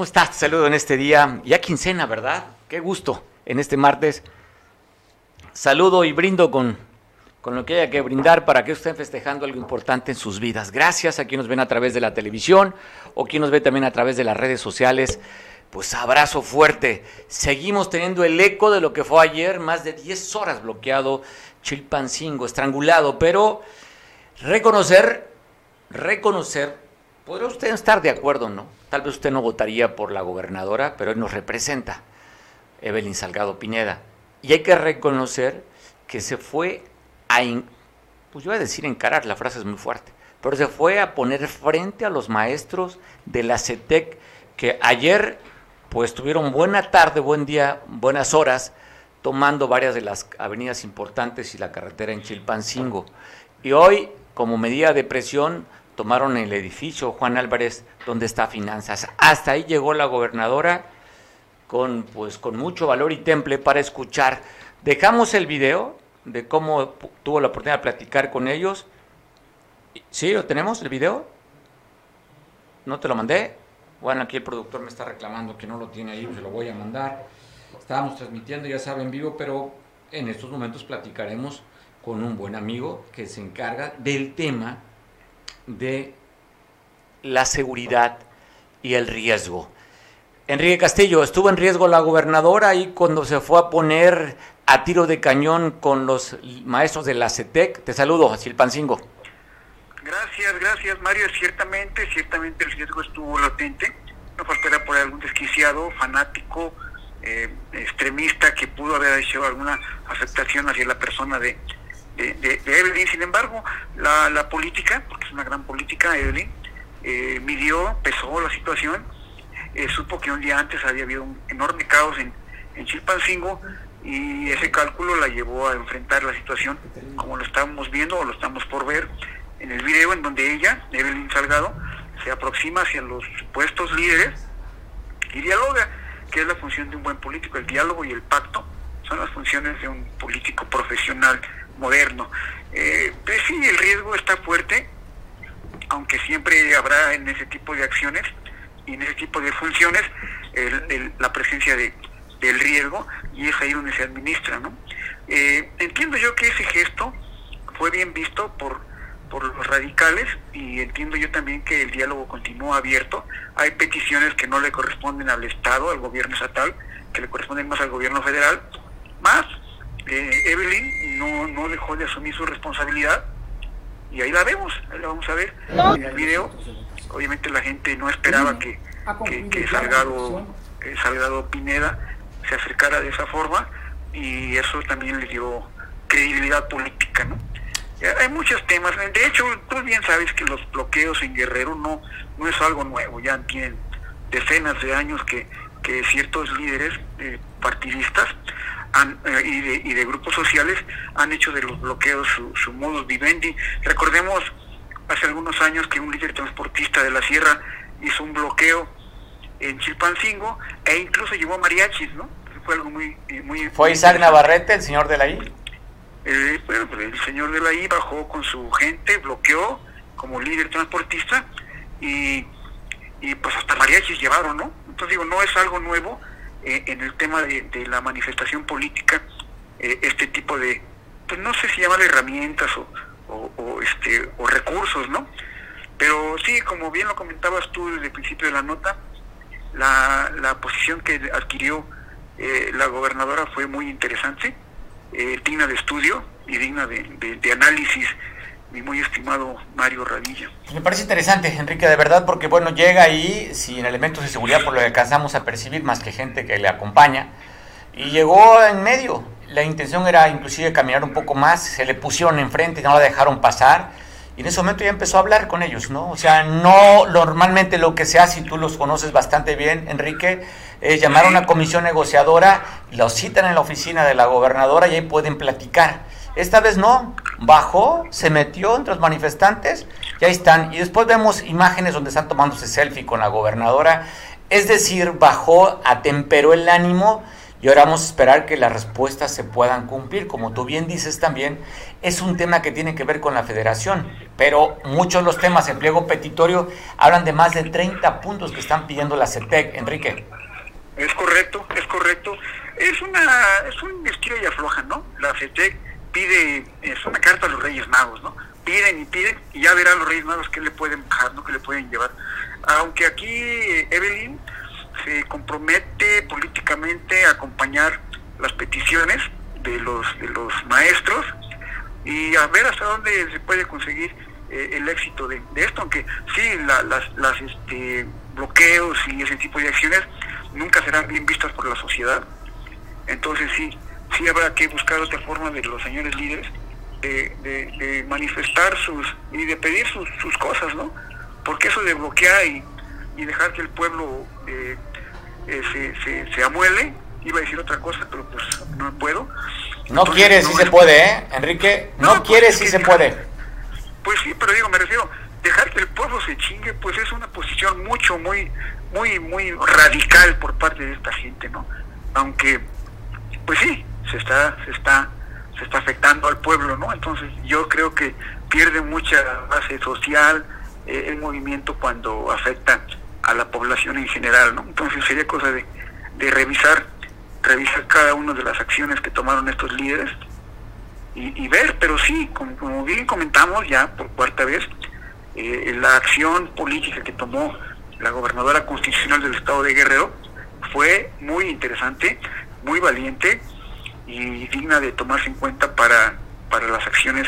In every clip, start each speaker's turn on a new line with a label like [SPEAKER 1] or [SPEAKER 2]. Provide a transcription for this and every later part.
[SPEAKER 1] ¿Cómo estás? Saludo en este día, ya quincena, ¿verdad? Qué gusto en este martes. Saludo y brindo con, con lo que haya que brindar para que estén festejando algo importante en sus vidas. Gracias a quienes nos ven a través de la televisión o quien nos ve también a través de las redes sociales. Pues abrazo fuerte. Seguimos teniendo el eco de lo que fue ayer, más de 10 horas bloqueado Chilpancingo, estrangulado, pero reconocer, reconocer, podrá usted estar de acuerdo, ¿no? Tal vez usted no votaría por la gobernadora, pero él nos representa, Evelyn Salgado Pineda. Y hay que reconocer que se fue a, pues yo voy a decir encarar, la frase es muy fuerte, pero se fue a poner frente a los maestros de la CETEC que ayer pues tuvieron buena tarde, buen día, buenas horas, tomando varias de las avenidas importantes y la carretera en Chilpancingo. Y hoy, como medida de presión, tomaron el edificio Juan Álvarez, donde está Finanzas. Hasta ahí llegó la gobernadora con, pues, con mucho valor y temple para escuchar. Dejamos el video de cómo tuvo la oportunidad de platicar con ellos. ¿Sí? ¿Lo tenemos, el video? ¿No te lo mandé? Bueno, aquí el productor me está reclamando que no lo tiene ahí, se lo voy a mandar. Estábamos transmitiendo, ya saben, vivo, pero en estos momentos platicaremos con un buen amigo que se encarga del tema de la seguridad y el riesgo. Enrique Castillo, estuvo en riesgo la gobernadora y cuando se fue a poner a tiro de cañón con los maestros de la CETEC. Te saludo, Silpancingo.
[SPEAKER 2] Gracias, gracias Mario. Ciertamente, ciertamente el riesgo estuvo latente. No faltará por algún desquiciado, fanático, eh, extremista que pudo haber hecho alguna afectación hacia la persona de, de, Evelyn. Sin embargo, la, política, porque es una gran política, Evelyn, eh, midió, pesó la situación, eh, supo que un día antes había habido un enorme caos en, en Chilpancingo y ese cálculo la llevó a enfrentar la situación como lo estamos viendo o lo estamos por ver en el video en donde ella, Evelyn Salgado, se aproxima hacia los supuestos líderes y dialoga, que es la función de un buen político, el diálogo y el pacto son las funciones de un político profesional moderno. Eh, pues sí, el riesgo está fuerte, aunque siempre habrá en ese tipo de acciones y en ese tipo de funciones la presencia de, del riesgo y es ahí donde se administra. ¿no? Eh, entiendo yo que ese gesto fue bien visto por, por los radicales y entiendo yo también que el diálogo continúa abierto. Hay peticiones que no le corresponden al Estado, al gobierno estatal, que le corresponden más al gobierno federal, más eh, Evelyn no, no dejó de asumir su responsabilidad y ahí la vemos, ahí la vamos a ver en el video. Obviamente la gente no esperaba que, que, Salgado, que Salgado Pineda se acercara de esa forma y eso también le dio credibilidad política, ¿no? Hay muchos temas, de hecho, tú bien sabes que los bloqueos en Guerrero no, no es algo nuevo, ya tienen decenas de años que, que ciertos líderes eh, partidistas eh, y, de, y, de, grupos sociales han hecho de los bloqueos su, su modus vivendi. Recordemos hace algunos años que un líder transportista de la sierra hizo un bloqueo en Chilpancingo e incluso llevó a mariachis, ¿no? Fue algo muy... Eh, muy
[SPEAKER 1] ¿Fue Isaac Navarrete, el señor de la I?
[SPEAKER 2] Eh, bueno, el señor de la I bajó con su gente, bloqueó como líder transportista y, y pues hasta mariachis llevaron, ¿no? Entonces digo, no es algo nuevo eh, en el tema de, la manifestación política, eh, este tipo de, pues no sé si llamarle herramientas o, o, este, o recursos, ¿no? Pero sí, como bien lo comentabas tú desde el principio de la nota, la, la posición que adquirió eh, la gobernadora fue muy interesante, eh, digna de estudio y digna de, análisis mi muy estimado Mario Radilla.
[SPEAKER 1] Me parece interesante, Enrique, de verdad, porque bueno, llega ahí sin elementos de seguridad por lo que alcanzamos a percibir, más que gente que le acompaña, y llegó en medio. La intención era inclusive caminar un poco más, se le pusieron enfrente no la dejaron pasar y en ese momento ya empezó a hablar con ellos, ¿no? O sea, no normalmente lo que se hace, y tú los conoces bastante bien, Enrique, es llamar a una comisión negociadora, los citan en la oficina de la gobernadora y ahí pueden platicar. Esta vez no, bajó, se metió entre los manifestantes y ahí están. Y después vemos imágenes donde están tomándose selfie con la gobernadora. Es decir, bajó, atemperó el ánimo y ahora vamos a esperar que las respuestas se puedan cumplir. Como tú bien dices también, es un tema que tiene que ver con la federación, pero muchos de los temas en pliego petitorio hablan de más de 30 puntos que están pidiendo la CETEC. Enrique.
[SPEAKER 2] Es correcto, es correcto. Es una es un estilo y afloja, ¿no? La CETEC pide, es una carta a los Reyes Magos, ¿no? Piden y piden y ya verán los Reyes Magos qué le pueden bajar, ¿no? qué le pueden llevar. Aunque aquí Evelyn se compromete políticamente a acompañar las peticiones de los de los maestros y a ver hasta dónde se puede conseguir eh, el éxito de, esto, aunque sí, las, las este, bloqueos y ese tipo de acciones nunca serán bien vistas por la sociedad. Entonces sí, sí habrá que buscar otra forma de los señores líderes de, manifestar sus y de pedir sus, sus, cosas, ¿no? Porque eso de bloquear y, dejar que el pueblo eh, eh, se, se, se, amuele, iba a decir otra cosa, pero pues no puedo.
[SPEAKER 1] No quiere si se puede, ¿eh, Enrique? No, no quiere si se puede.
[SPEAKER 2] Pues sí, pero digo, me refiero, dejar que el pueblo se chingue, pues es una posición mucho, muy, muy, muy radical por parte de esta gente, ¿no? Aunque, pues sí, se está, se está, se está afectando al pueblo, ¿no? Entonces yo creo que pierde mucha base social eh, el movimiento cuando afecta a la población en general, ¿no? Entonces sería cosa de, de revisar, revisar cada una de las acciones que tomaron estos líderes y, ver, pero sí, como, bien comentamos ya por cuarta vez, eh, la acción política que tomó la gobernadora constitucional del estado de Guerrero fue muy interesante, muy valiente y digna de tomarse en cuenta para, para las acciones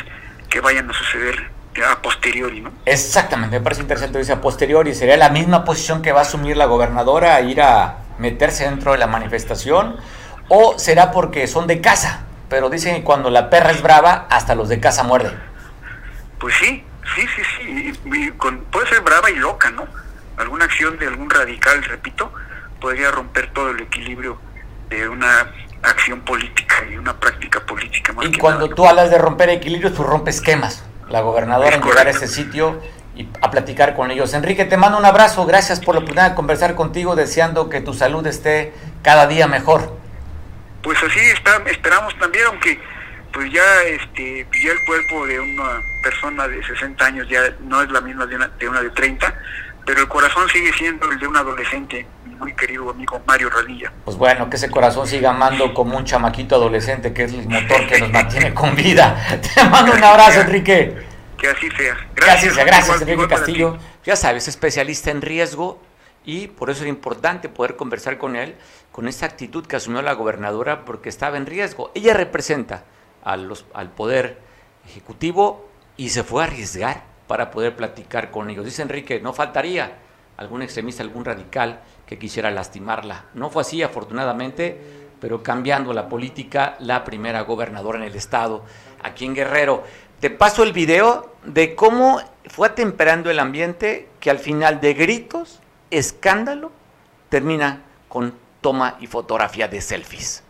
[SPEAKER 2] que vayan a suceder a posteriori, ¿no?
[SPEAKER 1] Exactamente, me parece interesante dice a posteriori, sería la misma posición que va a asumir la gobernadora a ir a meterse dentro de la manifestación o será porque son de casa, pero dicen que cuando la perra es brava, hasta los de casa muerden.
[SPEAKER 2] Pues sí, sí, sí, sí, puede ser brava y loca, ¿no? alguna acción de algún radical, repito, podría romper todo el equilibrio de una acción política y una práctica política.
[SPEAKER 1] y cuando tú hablas de romper equilibrios, tú rompes esquemas. La gobernadora en llegar a ese sitio y a platicar con ellos. Enrique, te mando un abrazo, gracias por la oportunidad de conversar contigo, deseando que tu salud esté cada día mejor.
[SPEAKER 2] Pues así está, esperamos también, aunque pues ya este ya el cuerpo de una persona de 60 años ya no es la misma de una de, una de 30, pero el corazón sigue siendo el de un adolescente, muy querido amigo Mario Radilla.
[SPEAKER 1] Pues bueno, que ese corazón siga amando como un chamaquito adolescente, que es el motor que nos mantiene con vida. Te mando un abrazo, Enrique.
[SPEAKER 2] Que así sea.
[SPEAKER 1] Gracias, gracias, Enrique Castillo. Ya sabes, especialista en riesgo y por eso es importante poder conversar con él con esta actitud que asumió la gobernadora porque estaba en riesgo. Ella representa a los, al poder ejecutivo y se fue a arriesgar para poder platicar con ellos. Dice Enrique, no faltaría algún extremista, algún radical que quisiera lastimarla. No fue así, afortunadamente, pero cambiando la política, la primera gobernadora en el estado, aquí en Guerrero. Te paso el video de cómo fue atemperando el ambiente que al final de gritos, escándalo, termina con toma y fotografía de selfies.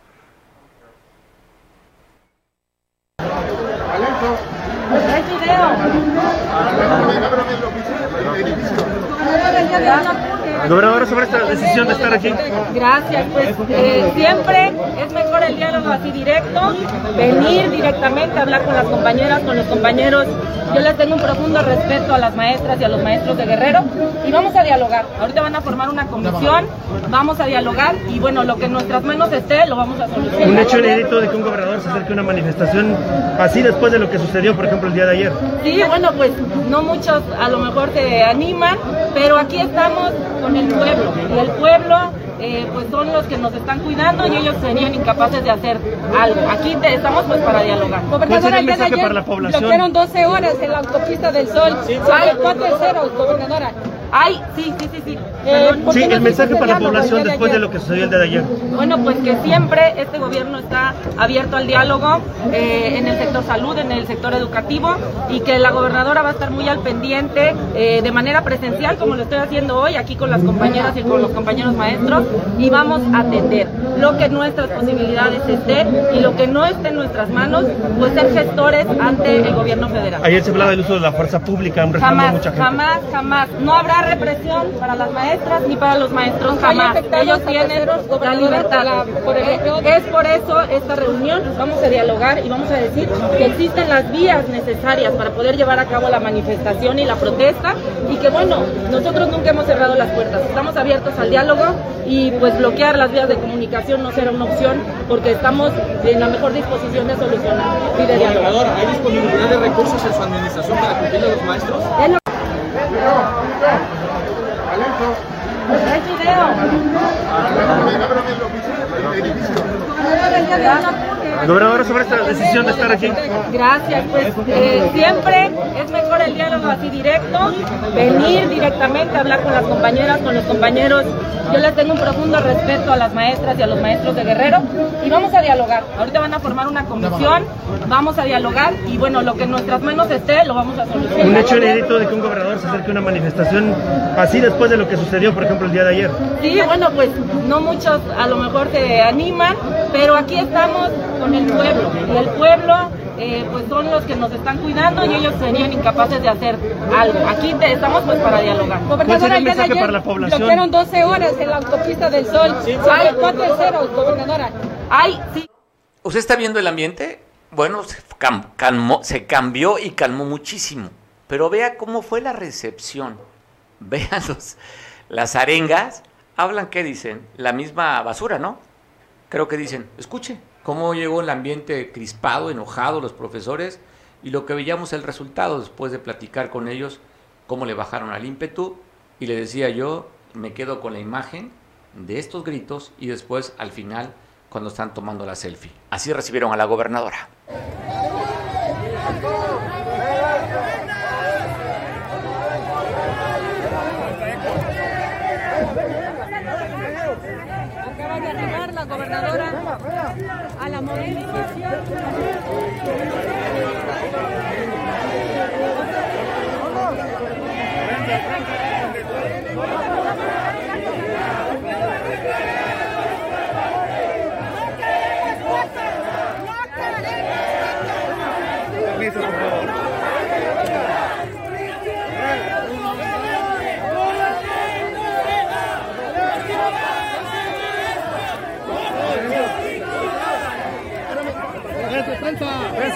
[SPEAKER 3] Gobernadora, sobre esta decisión de estar aquí.
[SPEAKER 4] Gracias, pues eh, siempre es mejor el diálogo así directo, venir directamente a hablar con las compañeras, con los compañeros. Yo les tengo un profundo respeto a las maestras y a los maestros de Guerrero y vamos a dialogar. Ahorita van a formar una comisión, vamos a dialogar y bueno, lo que en nuestras manos esté lo vamos a solucionar.
[SPEAKER 3] Un hecho inédito de que un gobernador se acerque a una manifestación así después de lo que sucedió, por ejemplo, el día de ayer.
[SPEAKER 4] Sí, bueno, pues no muchos a lo mejor se animan, pero aquí estamos con el pueblo. Y el pueblo eh, pues son los que nos están cuidando y ellos serían incapaces de hacer algo. Aquí estamos pues para dialogar.
[SPEAKER 3] Gobernadora, el mensaje para la población?
[SPEAKER 4] Bloquearon 12 horas en la autopista del Sol. Sí, Hay cuatro ceros, gobernadora. Ay, sí, sí, sí, sí.
[SPEAKER 3] Eh, sí, el mensaje para la población después de lo que sucedió el día de ayer.
[SPEAKER 4] Bueno, pues que siempre este gobierno está abierto al diálogo eh, en el sector salud, en el sector educativo y que la gobernadora va a estar muy al pendiente eh, de manera presencial, como lo estoy haciendo hoy, aquí con las compañeras y con los compañeros maestros, y vamos a atender lo que nuestras posibilidades estén y lo que no esté en nuestras manos, pues ser gestores ante el gobierno federal.
[SPEAKER 3] Ayer se hablaba del uso de la fuerza pública,
[SPEAKER 4] jamás, mucha gente. Jamás, jamás. No habrá represión para las maestras ni para los maestros jamás. Ellos tienen la libertad. Es por eso esta reunión, vamos a dialogar y vamos a decir que existen las vías necesarias para poder llevar a cabo la manifestación y la protesta y que bueno, nosotros nunca hemos cerrado las puertas, estamos abiertos al diálogo y pues bloquear las vías de comunicación no será una opción porque estamos en la mejor disposición de solucionar y de dialogar.
[SPEAKER 5] ¿Hay disponibilidad de recursos en su administración para cumplir a los maestros? video.
[SPEAKER 3] Gobernador, sobre esta decisión de estar aquí.
[SPEAKER 4] Gracias, pues eh, siempre es mejor el diálogo así directo, venir directamente a hablar con las compañeras, con los compañeros. Yo les tengo un profundo respeto a las maestras y a los maestros de Guerrero y vamos a dialogar. Ahorita van a formar una comisión, vamos a dialogar y bueno, lo que en nuestras manos esté lo vamos a solucionar.
[SPEAKER 3] Un hecho inédito de que un gobernador se acerque a una manifestación así después de lo que sucedió, por ejemplo, el día de ayer.
[SPEAKER 4] Sí, bueno, pues no muchos a lo mejor se animan, pero aquí estamos con el pueblo y el pueblo eh, pues son los que nos están cuidando y ellos serían incapaces de hacer algo. Aquí te- estamos pues para dialogar.
[SPEAKER 3] ¿Cuál sería el mensaje para la población?
[SPEAKER 6] Bloquearon 12 horas en la autopista del Sol.
[SPEAKER 4] Ay,
[SPEAKER 6] cuatro ceros, gobernadora.
[SPEAKER 4] Ay, sí.
[SPEAKER 1] ¿Usted está viendo el ambiente? Bueno, se, cam- calmó- se cambió y calmó muchísimo. Pero vea cómo fue la recepción. Vean los- las arengas. Hablan, ¿qué dicen? La misma basura, ¿no? Creo que dicen, escuche, cómo llegó el ambiente crispado, enojado los profesores y lo que veíamos el resultado después de platicar con ellos, cómo le bajaron al ímpetu y le decía yo, me quedo con la imagen de estos gritos y después al final cuando están tomando la selfie. Así recibieron a la gobernadora.
[SPEAKER 6] Gobernadora a la movilización.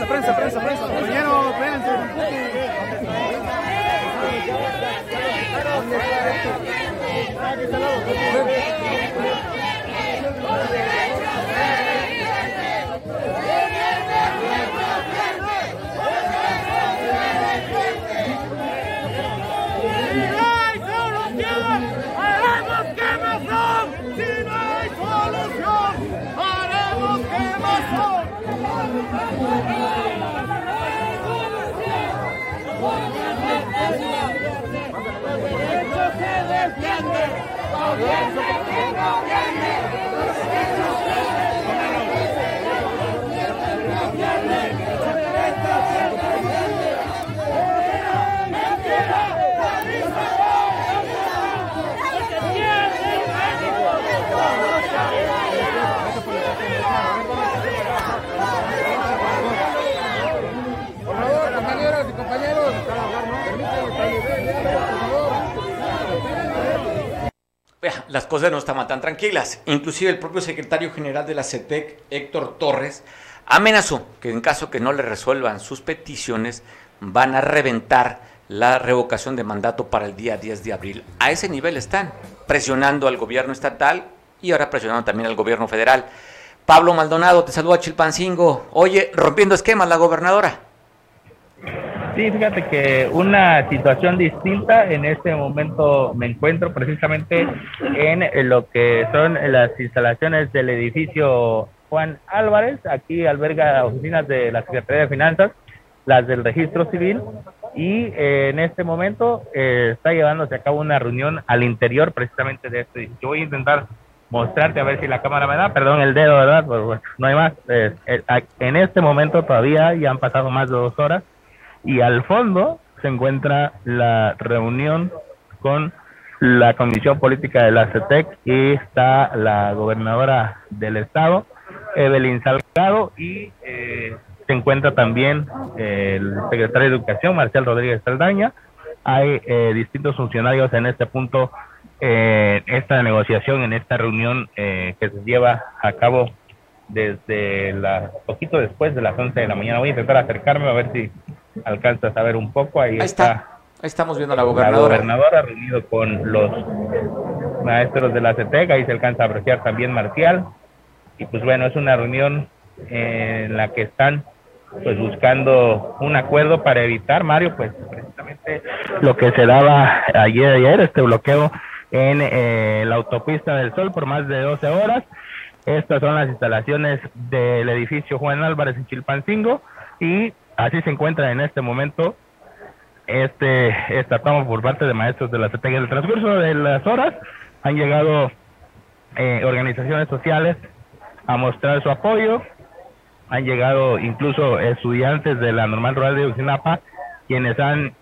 [SPEAKER 5] Prensa, prensa, prensa. Compañero, prensa. compañeras
[SPEAKER 1] las cosas no estaban tan tranquilas. Inclusive el propio secretario general de la CETEC, Héctor Torres, amenazó que en caso que no le resuelvan sus peticiones, van a reventar la revocación de mandato para el día 10 de abril. A ese nivel están, presionando al gobierno estatal y ahora presionando también al gobierno federal. Pablo Maldonado, te saluda Chilpancingo. Oye, rompiendo esquemas la gobernadora.
[SPEAKER 7] Sí, fíjate que una situación distinta en este momento me encuentro precisamente en lo que son las instalaciones del edificio Juan Álvarez. Aquí alberga oficinas de la Secretaría de Finanzas, las del Registro Civil y eh, en este momento eh, está llevándose a cabo una reunión al interior precisamente de este. Yo voy a intentar mostrarte a ver si la cámara me da, perdón el dedo, ¿verdad? Pero no hay más. Eh, en este momento todavía ya han pasado más de dos horas y al fondo se encuentra la reunión con la Comisión Política de la CETEC y está la gobernadora del estado, Evelyn Salgado, y eh, se encuentra también el secretario de Educación, Marcial Rodríguez Saldaña, hay eh, distintos funcionarios en este punto, en esta negociación, en esta reunión que se lleva a cabo desde la poquito después de las 11 de la mañana. Voy a intentar acercarme a ver si alcanza a saber un poco. Ahí, está.
[SPEAKER 1] Ahí estamos viendo a la gobernadora.
[SPEAKER 7] La gobernadora reunido con los maestros de la CETEC, ahí se alcanza a apreciar también Marcial. Y pues bueno, es una reunión en la que están pues buscando un acuerdo para evitar, Mario, pues precisamente lo que se daba ayer, ayer este bloqueo en eh, la autopista del Sol por más de 12 horas. Estas son las instalaciones del edificio Juan Álvarez en Chilpancingo y así se encuentra en este momento este esta toma por parte de maestros de la CETEC. En el transcurso de las horas han llegado eh, organizaciones sociales a mostrar su apoyo, han llegado incluso estudiantes de la Normal Rural de Ucinapa, quienes han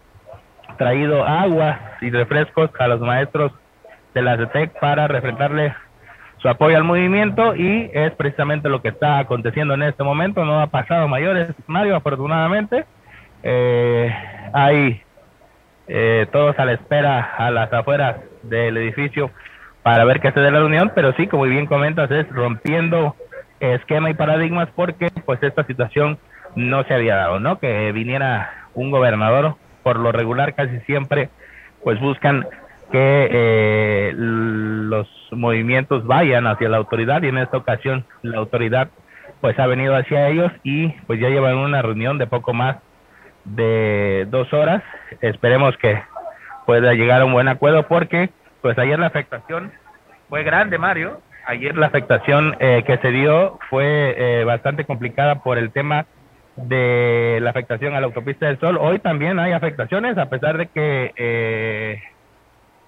[SPEAKER 7] traído agua y refrescos a los maestros de la CETEC para refrendarle su apoyo al movimiento y es precisamente lo que está aconteciendo en este momento. No ha pasado mayores, Mario, afortunadamente. Eh, hay eh, todos a la espera a las afueras del edificio para ver qué se dé la reunión, pero sí, como bien comentas, es rompiendo esquema y paradigmas porque pues esta situación no se había dado, ¿no? Que viniera un gobernador, por lo regular casi siempre pues buscan que eh, los movimientos vayan hacia la autoridad y en esta ocasión la autoridad pues ha venido hacia ellos y pues ya llevan una reunión de poco más de dos horas. Esperemos que pueda llegar a un buen acuerdo porque pues ayer la afectación fue grande, Mario. Ayer la afectación eh, que se dio fue eh, bastante complicada por el tema de la afectación a la autopista del Sol. Hoy también hay afectaciones, a pesar de que eh,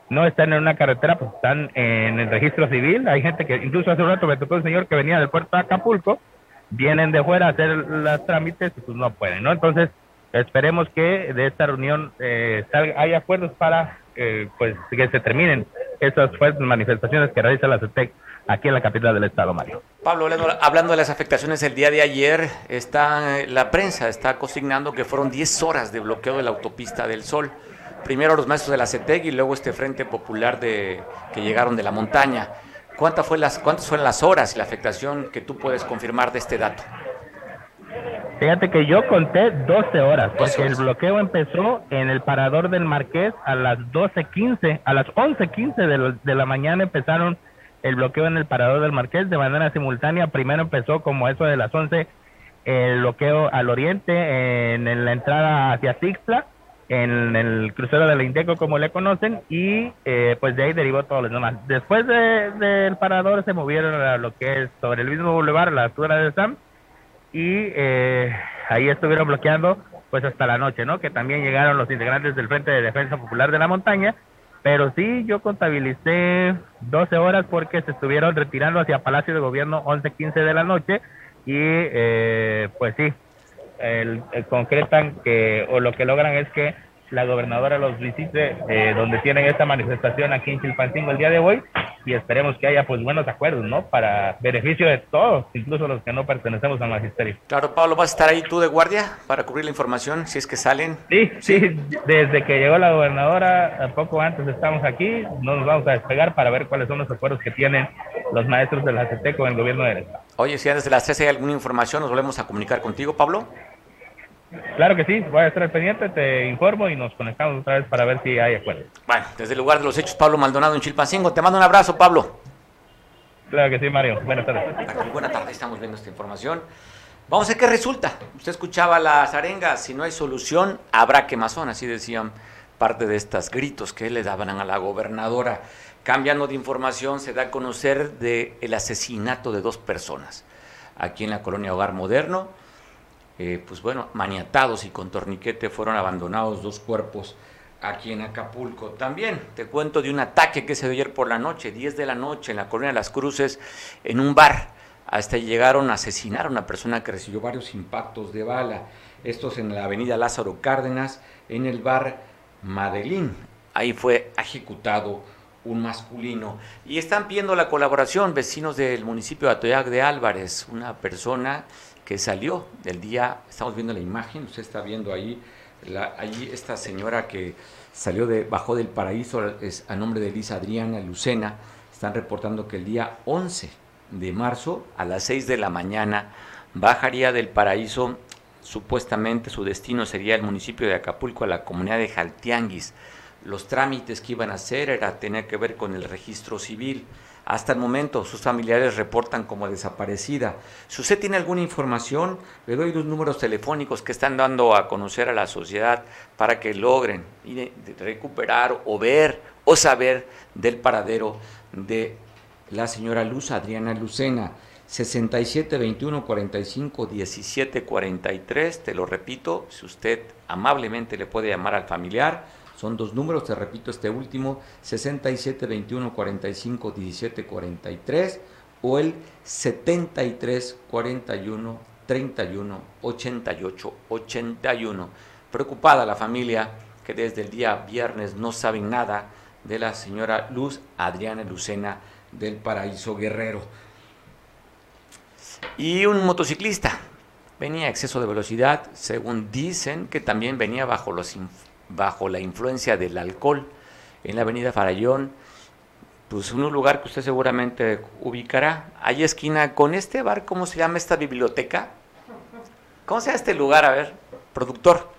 [SPEAKER 7] no están en una carretera, pues están en el registro civil. Hay gente que, incluso hace un rato me tocó un señor que venía del puerto de Acapulco, vienen de fuera a hacer los trámites y pues no pueden, ¿no? Entonces, esperemos que de esta reunión eh, salga, hay acuerdos para eh, pues que se terminen esas fuertes manifestaciones que realiza la CETEC aquí en la capital del estado, Mario.
[SPEAKER 1] Pablo, hablando de las afectaciones el día de ayer, está la prensa está consignando que fueron 10 horas de bloqueo de la autopista del Sol. Primero los maestros de la CETEC y luego este Frente Popular de, que llegaron de la montaña. ¿Cuántas, fue las, ¿Cuántas fueron las horas y la afectación que tú puedes confirmar de este dato?
[SPEAKER 7] Fíjate que yo conté 12 horas, porque el bloqueo empezó en el parador del Marqués a las 12.15, a las 11.15 de, de la mañana empezaron el bloqueo en el parador del Marqués de manera simultánea. Primero empezó como eso de las 11 el bloqueo al oriente en, la entrada hacia Tixla, en el crucero de la Indeco como le conocen y eh, pues de ahí derivó todo lo demás. Después del parador se movieron a lo que es sobre el mismo boulevard, la altura de Sam y eh, ahí estuvieron bloqueando pues hasta la noche, ¿no? Que también llegaron los integrantes del Frente de Defensa Popular de la Montaña, pero sí yo contabilicé 12 horas porque se estuvieron retirando hacia Palacio de Gobierno 11, 15 de la noche y eh, pues sí, el, concretan que o lo que logran es que la gobernadora los visite eh, donde tienen esta manifestación aquí en Chilpancingo. El día de hoy y esperemos que haya pues buenos acuerdos, ¿no? Para beneficio de todos, incluso los que no pertenecemos al magisterio.
[SPEAKER 1] Claro, Pablo, ¿vas a estar ahí tú de guardia para cubrir la información si es que salen?
[SPEAKER 7] Sí, sí, desde que llegó la gobernadora, poco antes estamos aquí, nos vamos a despegar para ver cuáles son los acuerdos que tienen los maestros de la CT con el gobierno del Estado.
[SPEAKER 1] Oye, si antes de la CC hay alguna información, nos volvemos a comunicar contigo, Pablo.
[SPEAKER 7] Claro que sí, voy a estar pendiente, te informo y nos conectamos otra vez para ver si hay acuerdo.
[SPEAKER 1] Bueno, desde el lugar de los hechos, Pablo Maldonado en Chilpancingo. Te mando un abrazo, Pablo.
[SPEAKER 7] Claro que sí, Mario. Buenas tardes.
[SPEAKER 1] buenas tardes, estamos viendo esta información. Vamos a ver qué resulta. Usted escuchaba las arengas, si no hay solución, habrá quemazón, así decían parte de estos gritos que le daban a la gobernadora. Cambiando de información, se da a conocer del el asesinato de dos personas aquí en la colonia Hogar Moderno eh, pues bueno, maniatados y con torniquete fueron abandonados dos cuerpos aquí en Acapulco. También te cuento de un ataque que se dio ayer por la noche, 10 de la noche, en la colonia de las Cruces, en un bar. Hasta llegaron a asesinar a una persona que recibió varios impactos de bala. Estos en la avenida Lázaro Cárdenas, en el bar Madelín. Ahí fue ejecutado un masculino. Y están pidiendo la colaboración vecinos del municipio de Atoyac de Álvarez, una persona que salió del día, estamos viendo la imagen, usted está viendo ahí La, allí esta señora que salió de, bajó del paraíso es a nombre de Elisa Adriana Lucena, están reportando que el día 11 de marzo a las 6 de la mañana bajaría del paraíso, supuestamente su destino sería el municipio de Acapulco, a la comunidad de Jaltianguis. Los trámites que iban a hacer era tener que ver con el registro civil. Hasta el momento sus familiares reportan como desaparecida. Si usted tiene alguna información, le doy los números telefónicos que están dando a conocer a la sociedad para que logren recuperar o ver o saber del paradero de la señora Luz Adriana Lucena. 67 21 45 17 43, te lo repito, si usted amablemente le puede llamar al familiar son dos números, te repito este último, 67 21 45 17 43 o el 73 41 31 88 81. Preocupada la familia que desde el día viernes no saben nada de la señora Luz Adriana Lucena del Paraíso Guerrero. Y un motociclista venía a exceso de velocidad, según dicen que también venía bajo los bajo la influencia del alcohol en la avenida Farallón, pues un lugar que usted seguramente ubicará. Hay esquina con este bar, ¿cómo se llama esta biblioteca? ¿Cómo se llama este lugar? A ver, productor.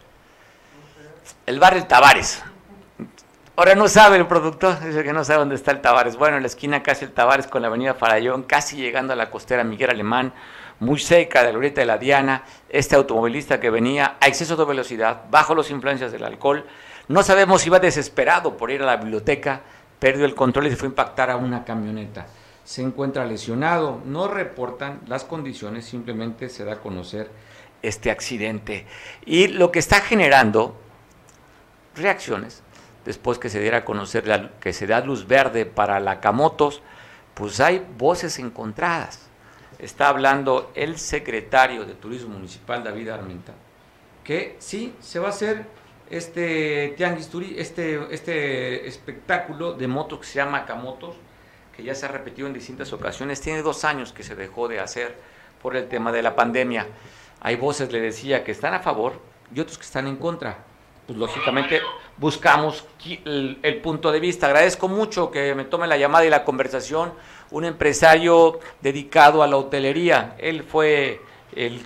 [SPEAKER 1] El bar El Tavares. Ahora no sabe el productor, dice que no sabe dónde está el Tavares. Bueno, en la esquina casi el Tavares con la avenida Farallón, casi llegando a la costera Miguel Alemán, muy cerca de la orilla de la Diana, este automovilista que venía a exceso de velocidad, bajo las influencias del alcohol, no sabemos si iba desesperado por ir a la biblioteca, perdió el control y se fue a impactar a una camioneta. Se encuentra lesionado, no reportan las condiciones, simplemente se da a conocer este accidente. Y lo que está generando reacciones, después que se diera a conocer que se da luz verde para la Camotos, pues hay voces encontradas está hablando el secretario de Turismo Municipal, David Armenta, que sí, se va a hacer este tianguis este, este espectáculo de motos que se llama Camotos, que ya se ha repetido en distintas ocasiones, tiene dos años que se dejó de hacer por el tema de la pandemia. Hay voces, le decía, que están a favor y otros que están en contra. Pues lógicamente buscamos el, el punto de vista. Agradezco mucho que me tome la llamada y la conversación un empresario dedicado a la hotelería. Él fue el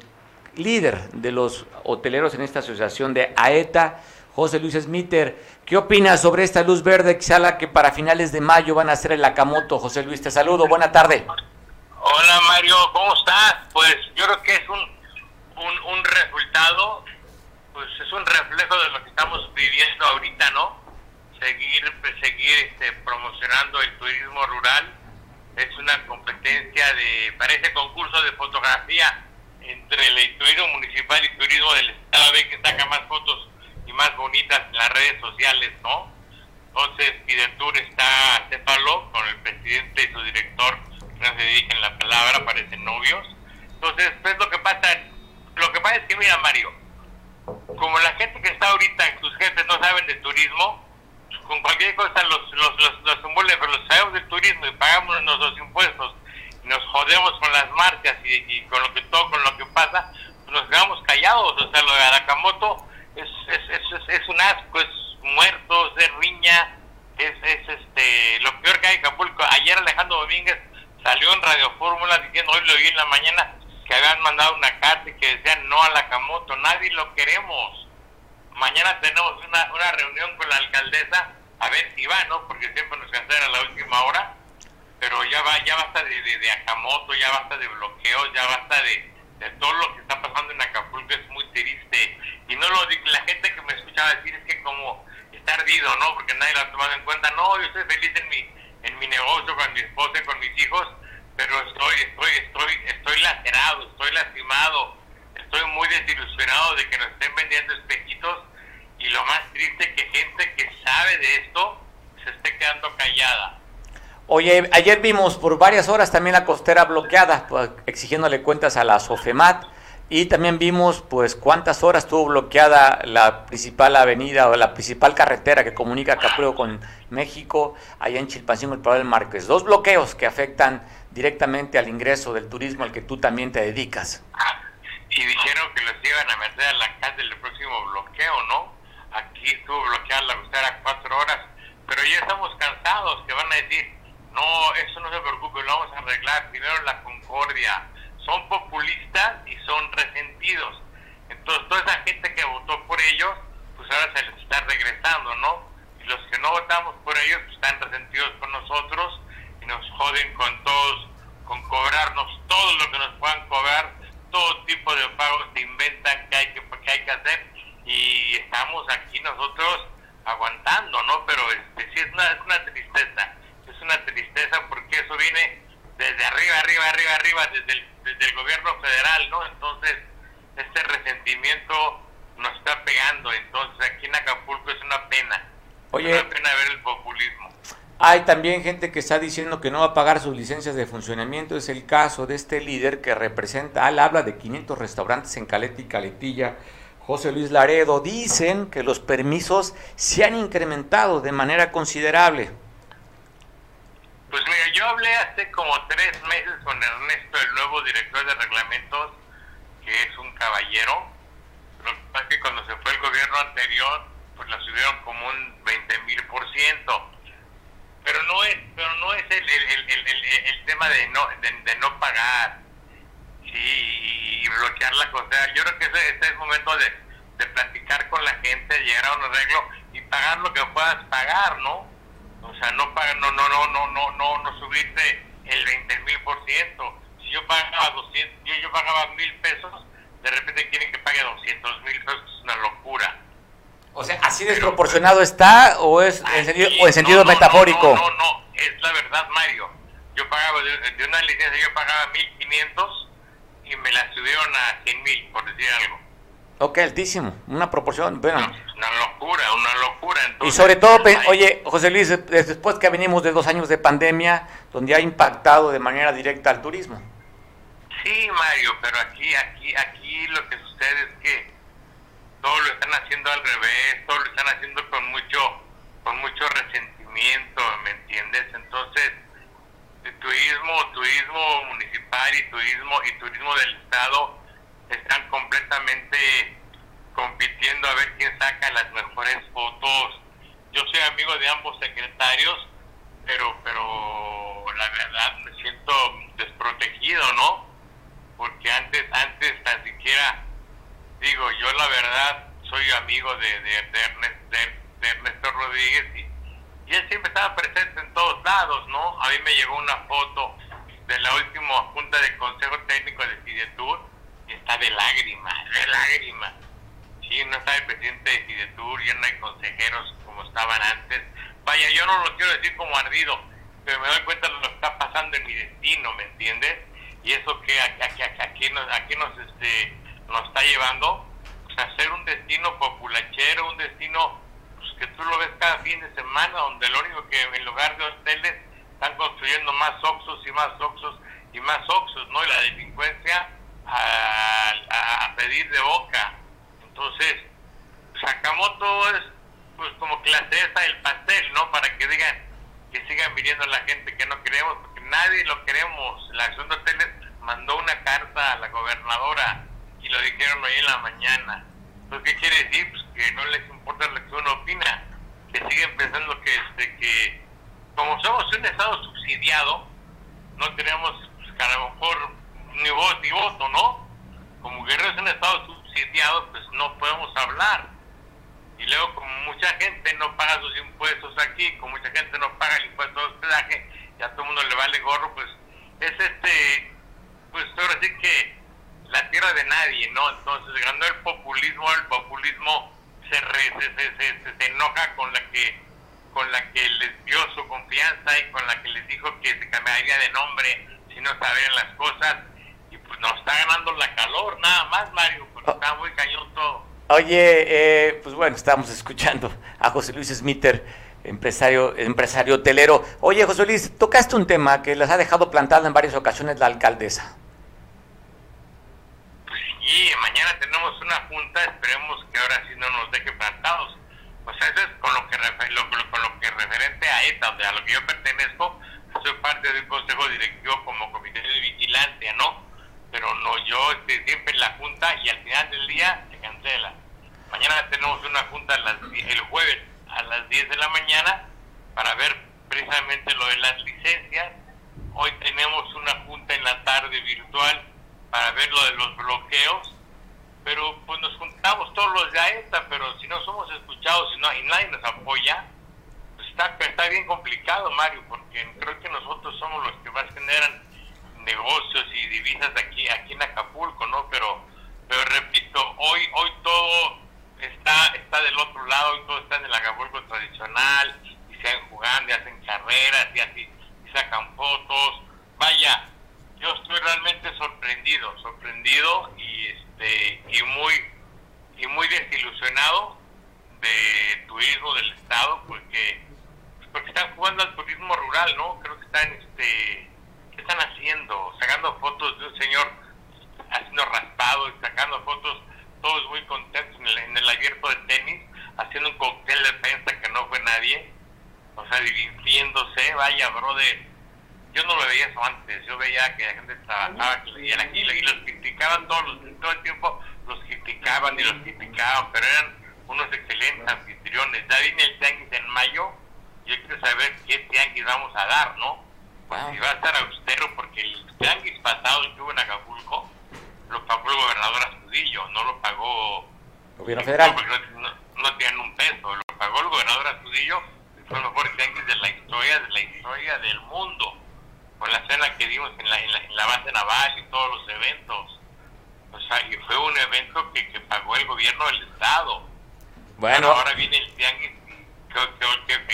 [SPEAKER 1] líder de los hoteleros en esta asociación de AETA, José Luis Smiter. ¿Qué opinas sobre esta luz verde que que para finales de mayo van a hacer el Akamoto? José Luis, te saludo, buena tarde.
[SPEAKER 8] Hola Mario, ¿cómo estás? Pues yo creo que es un, un, un resultado, pues es un reflejo de lo que estamos viviendo ahorita, ¿no? Seguir, seguir este, promocionando el turismo rural es una competencia de, parece concurso de fotografía entre el turismo municipal y turismo del estado, a ver que saca más fotos y más bonitas en las redes sociales, ¿no? Entonces, Pidentur está céfalo con el presidente y su director, no se dirigen la palabra, parecen novios. Entonces, pues lo que pasa, lo que pasa es que, mira, Mario, como la gente que está ahorita, sus jefes no saben de turismo, con cualquier cosa los, los, los, los pero los sabemos del turismo y pagamos nuestros impuestos y nos jodemos con las marcas y, con lo que todo, con lo que pasa, pues nos quedamos callados. O sea, lo de Arakamoto es, es, es, es, un asco, es muertos, es riña, es, es este lo peor que hay en Acapulco. Ayer Alejandro Domínguez salió en Radio Fórmula diciendo, hoy lo vi en la mañana, que habían mandado una carta y que decían no a la Camoto, nadie lo queremos. Mañana tenemos una, una reunión con la alcaldesa a ver si va, ¿no? Porque siempre nos cancela a la última hora, pero ya va, ya basta de, de, de Akamoto, ya basta de bloqueos, ya basta de, de todo lo que está pasando en Acapulco, es muy triste. Y no lo digo, la gente que me escuchaba decir es que como está ardido, ¿no? Porque nadie lo ha tomado en cuenta. No, yo estoy feliz en mi, en mi negocio, con mi esposa con mis hijos, pero estoy, estoy, estoy, estoy lacerado, estoy lastimado, estoy muy desilusionado de que nos estén vendiendo espejitos y lo más triste que gente que sabe de esto se esté quedando callada.
[SPEAKER 1] Oye, ayer vimos por varias horas también la costera bloqueada, pues, exigiéndole cuentas a la SOFEMAT, y también vimos pues cuántas horas estuvo bloqueada la principal avenida o la principal carretera que comunica Caprio con México, allá en Chilpancingo, el del Márquez. Dos bloqueos que afectan directamente al ingreso del turismo al que tú también te dedicas.
[SPEAKER 8] Y dijeron que los iban a meter a la cárcel el próximo bloqueo, ¿no? Aquí estuvo bloqueada la costera cuatro horas, pero ya estamos cansados que van a decir, no, eso no se preocupe, lo vamos a arreglar. Primero la concordia. Son populistas y son resentidos. Entonces, toda esa gente que votó por ellos, pues ahora se les está regresando, ¿no? Y los que no votamos por ellos, pues están resentidos con nosotros y nos joden con todos, con cobrarnos todo lo que nos puedan cobrar, todo tipo de pagos se inventan que hay que, que, hay que hacer y estamos aquí nosotros aguantando, ¿no? Pero este, sí es una, es una tristeza una tristeza porque eso viene desde arriba, arriba, arriba, arriba, desde el, desde el gobierno federal, ¿no? Entonces, este resentimiento nos está pegando. Entonces, aquí en Acapulco es una pena.
[SPEAKER 1] Oye,
[SPEAKER 8] es una pena ver el.
[SPEAKER 1] Hay también gente que está diciendo que no va a pagar sus licencias de funcionamiento. Es el caso de este líder que representa, él habla de 500 restaurantes en Caleta y Caletilla. José Luis Laredo, dicen que los permisos se han incrementado de manera considerable.
[SPEAKER 8] Pues mira, yo hablé hace como tres meses con Ernesto, el nuevo director de reglamentos, que es un caballero. Lo que pasa es que cuando se fue el gobierno anterior, pues la subieron como un 20 mil por ciento. Pero no es, pero no es el, el, el, el tema de no, de, no pagar sí, y bloquear la cosa. Yo creo que ese, es el momento de, de platicar con la gente, llegar a un arreglo y pagar lo que puedas pagar, ¿no? O sea, no paga, no, no, no, no, no, no, no subirte el 20 mil por ciento. Si yo pagaba 200, yo, yo pagaba mil pesos, de repente quieren que pague 200 mil pesos, es una locura.
[SPEAKER 1] O sea, ¿así desproporcionado está o es en sentido, o en sentido metafórico?
[SPEAKER 8] No, no, no, es la verdad, Mario. Yo pagaba, de, una licencia yo pagaba 1500 y me la subieron a 100 mil, por decir algo.
[SPEAKER 1] Ok, altísimo, una proporción, bueno.
[SPEAKER 8] Una, locura, una locura.
[SPEAKER 1] y sobre todo, oye, José Luis, después que venimos de dos años de pandemia, donde ha impactado de manera directa al turismo.
[SPEAKER 8] Sí, Mario, pero aquí, aquí, aquí lo que sucede es que todo lo están haciendo al revés, todo lo están haciendo con mucho, con mucho resentimiento, ¿me entiendes? Entonces, el turismo, turismo municipal y turismo y turismo del estado están completamente compitiendo a ver quién saca las mejores fotos. Yo soy amigo de ambos secretarios, pero pero la verdad me siento desprotegido, ¿no? Porque antes antes tan siquiera digo, yo la verdad soy amigo de, de, Ernesto Rodríguez y, y él siempre estaba presente en todos lados, ¿no? A mí me llegó una foto de la última junta de Consejo Técnico de Fidetur está de lágrimas, de lágrimas. Sí, no está el presidente de Fidetur, ya no hay consejeros como estaban antes. Vaya, yo no lo quiero decir como ardido, pero me doy cuenta de lo que está pasando en mi destino, ¿me entiendes? Y eso que aquí, aquí, nos, aquí nos, este, nos está llevando a ser un destino populachero, un destino pues, que tú lo ves cada fin de semana, donde lo único que en lugar de hoteles están construyendo más oxos y más oxos y más oxos, ¿no? Y la delincuencia a, pedir de boca. Entonces, Sakamoto es pues como que la del pastel, ¿no? Para que digan que sigan viniendo la gente que no queremos, porque nadie lo queremos. La acción de hoteles mandó una carta a la gobernadora y lo dijeron hoy en la mañana. Entonces, ¿qué quiere decir? Pues que no les importa lo que uno opina, que siguen pensando que, este, que como somos un Estado subsidiado, no tenemos, pues, a lo mejor ni voz ni voto, ¿no? Como Guerrero es un estado subsidiado, pues no podemos hablar. Y luego, como mucha gente no paga sus impuestos aquí, como mucha gente no paga el impuesto de hospedaje, ya a todo el mundo le vale gorro, pues es este, pues ahora sí que la tierra de nadie, ¿no? Entonces, ganó el populismo, el populismo se, se, se, se, enoja con la que con la que les dio su confianza y con la que les dijo que se cambiaría de nombre si no sabían las cosas pues nos está ganando la calor, nada más, Mario, porque oh. está muy cañón todo.
[SPEAKER 1] Oye, eh, pues bueno, estamos escuchando a José Luis Smiter, empresario, empresario hotelero. Oye, José Luis, tocaste un tema que les ha dejado plantado en varias ocasiones la alcaldesa.
[SPEAKER 8] Sí, mañana tenemos una junta, esperemos que ahora sí no nos deje plantados. Pues eso es con lo que, lo, con lo que referente a ETA, a lo que yo pertenezco, soy parte del consejo directivo como comité de vigilancia, ¿no? pero no, yo este, siempre en la junta y al final del día se cancela. Mañana tenemos una junta el jueves a las 10 de la mañana para ver precisamente lo de las licencias. Hoy tenemos una junta en la tarde virtual para ver lo de los bloqueos, pero pues nos juntamos todos los de AETA, pero si no somos escuchados y, no, y nadie nos apoya, pues está, está bien complicado, Mario, porque creo que nosotros somos los que más generan negocios y divisas aquí aquí en Acapulco, ¿no? Pero pero repito, hoy hoy todo está está del otro lado, hoy todo está en el Acapulco tradicional y se jugando y hacen carreras y así y sacan fotos. Vaya, yo estoy realmente sorprendido, sorprendido y este y muy y muy desilusionado de turismo del estado porque porque están jugando al turismo rural, ¿no? Creo que están este ¿qué están haciendo? Sacando fotos de un señor haciendo raspado y sacando fotos todos muy contentos en el, en el abierto de tenis, haciendo un cóctel de prensa que no fue nadie, o sea, divirtiéndose, vaya, brother yo no lo veía eso antes, yo veía que la gente trabajaba, que leían aquí y los criticaban todos los, todo el tiempo, los criticaban y los criticaban, pero eran unos excelentes anfitriones. Ya viene el tianguis en mayo, yo quiero saber qué tianguis vamos a dar, ¿no? Pues si va a estar austero, porque el tianguis pasado que hubo en Acapulco, lo pagó el gobernador Astudillo, no lo pagó...
[SPEAKER 1] Gobierno federal.
[SPEAKER 8] No, no, no tienen un peso, lo pagó el gobernador Astudillo, fue el mejor tianguis de la historia, de la historia del mundo con la cena que dimos en la, en la, en la base naval y todos los eventos. O sea, y fue un evento que, que pagó el gobierno del Estado.
[SPEAKER 1] Bueno.
[SPEAKER 8] ahora viene el tianguis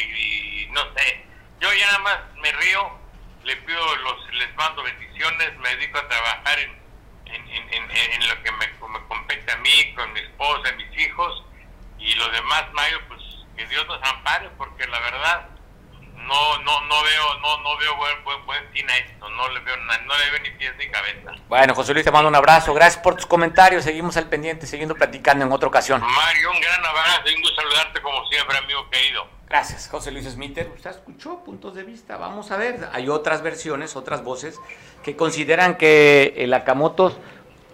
[SPEAKER 8] y no sé. Yo ya nada más me río, le pido, los, les mando bendiciones, me dedico a trabajar en, en, en, en lo que me, me, compete a mí, con mi esposa, mis hijos y los demás, Mayo, pues que Dios nos ampare, porque la verdad no no no veo no no veo buen buen, buen fin a esto no le veo no le veo ni pies ni cabeza.
[SPEAKER 1] Bueno José Luis te mando un abrazo. Gracias por tus comentarios. Seguimos al pendiente siguiendo platicando en otra ocasión.
[SPEAKER 8] Mario un gran abrazo un gusto saludarte como siempre amigo querido.
[SPEAKER 1] Gracias José Luis Smiter usted escuchó puntos de vista. Vamos a ver hay otras versiones otras voces que consideran que el Acamotos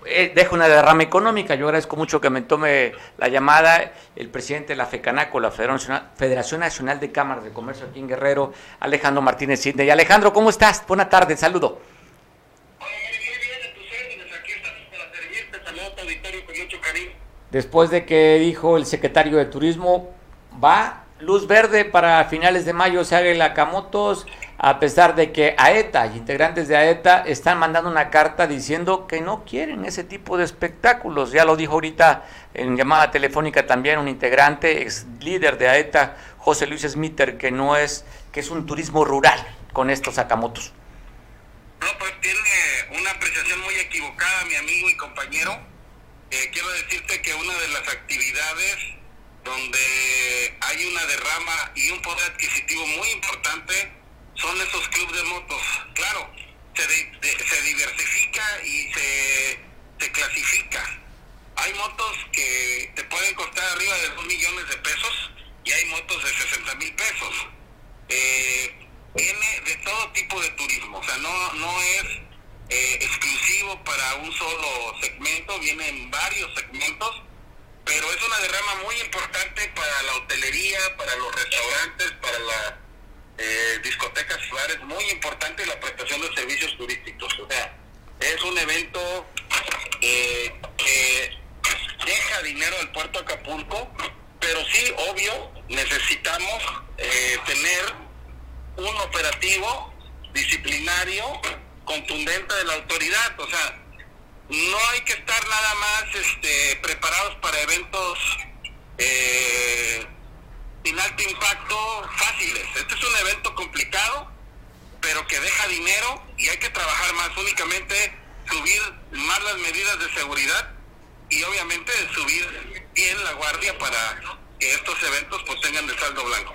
[SPEAKER 1] deja una derrama económica. Yo agradezco mucho que me tome la llamada el presidente de la FECANACO, la Federación Nacional de Cámaras de Comercio aquí en Guerrero, Alejandro Martínez Sidney. Alejandro, ¿cómo estás? Buena tarde, saludo. Después de que dijo el secretario de Turismo, va luz verde para finales de mayo se haga el Acamotos, a pesar de que AETA y integrantes de AETA están mandando una carta diciendo que no quieren ese tipo de espectáculos. Ya lo dijo ahorita en llamada telefónica también un integrante, ex líder de AETA, José Luis Smiter, que no es, que es un turismo rural con estos Acamotos.
[SPEAKER 9] No, pues tiene una apreciación muy equivocada, mi amigo y compañero. Eh, quiero decirte que una de las actividades donde hay una derrama y un poder adquisitivo muy importante son esos clubes de motos. Claro, se, de, se diversifica y se, se clasifica. Hay motos que te pueden costar arriba de 2 millones de pesos y hay motos de 60 mil pesos. Eh, viene de todo tipo de turismo, o sea, no, no es eh, exclusivo para un solo segmento, viene en varios segmentos pero es una derrama muy importante para la hotelería, para los restaurantes, para las eh, discotecas y bares, muy importante la prestación de servicios turísticos. O sea, es un evento eh, que deja dinero al puerto Acapulco, pero sí, obvio, necesitamos eh, tener un operativo disciplinario contundente de la autoridad. O sea, no hay que estar nada más este, preparados para eventos eh, sin alto impacto fáciles. Este es un evento complicado, pero que deja dinero y hay que trabajar más únicamente, subir más las medidas de seguridad y obviamente subir bien la guardia para que estos eventos pues tengan de saldo blanco.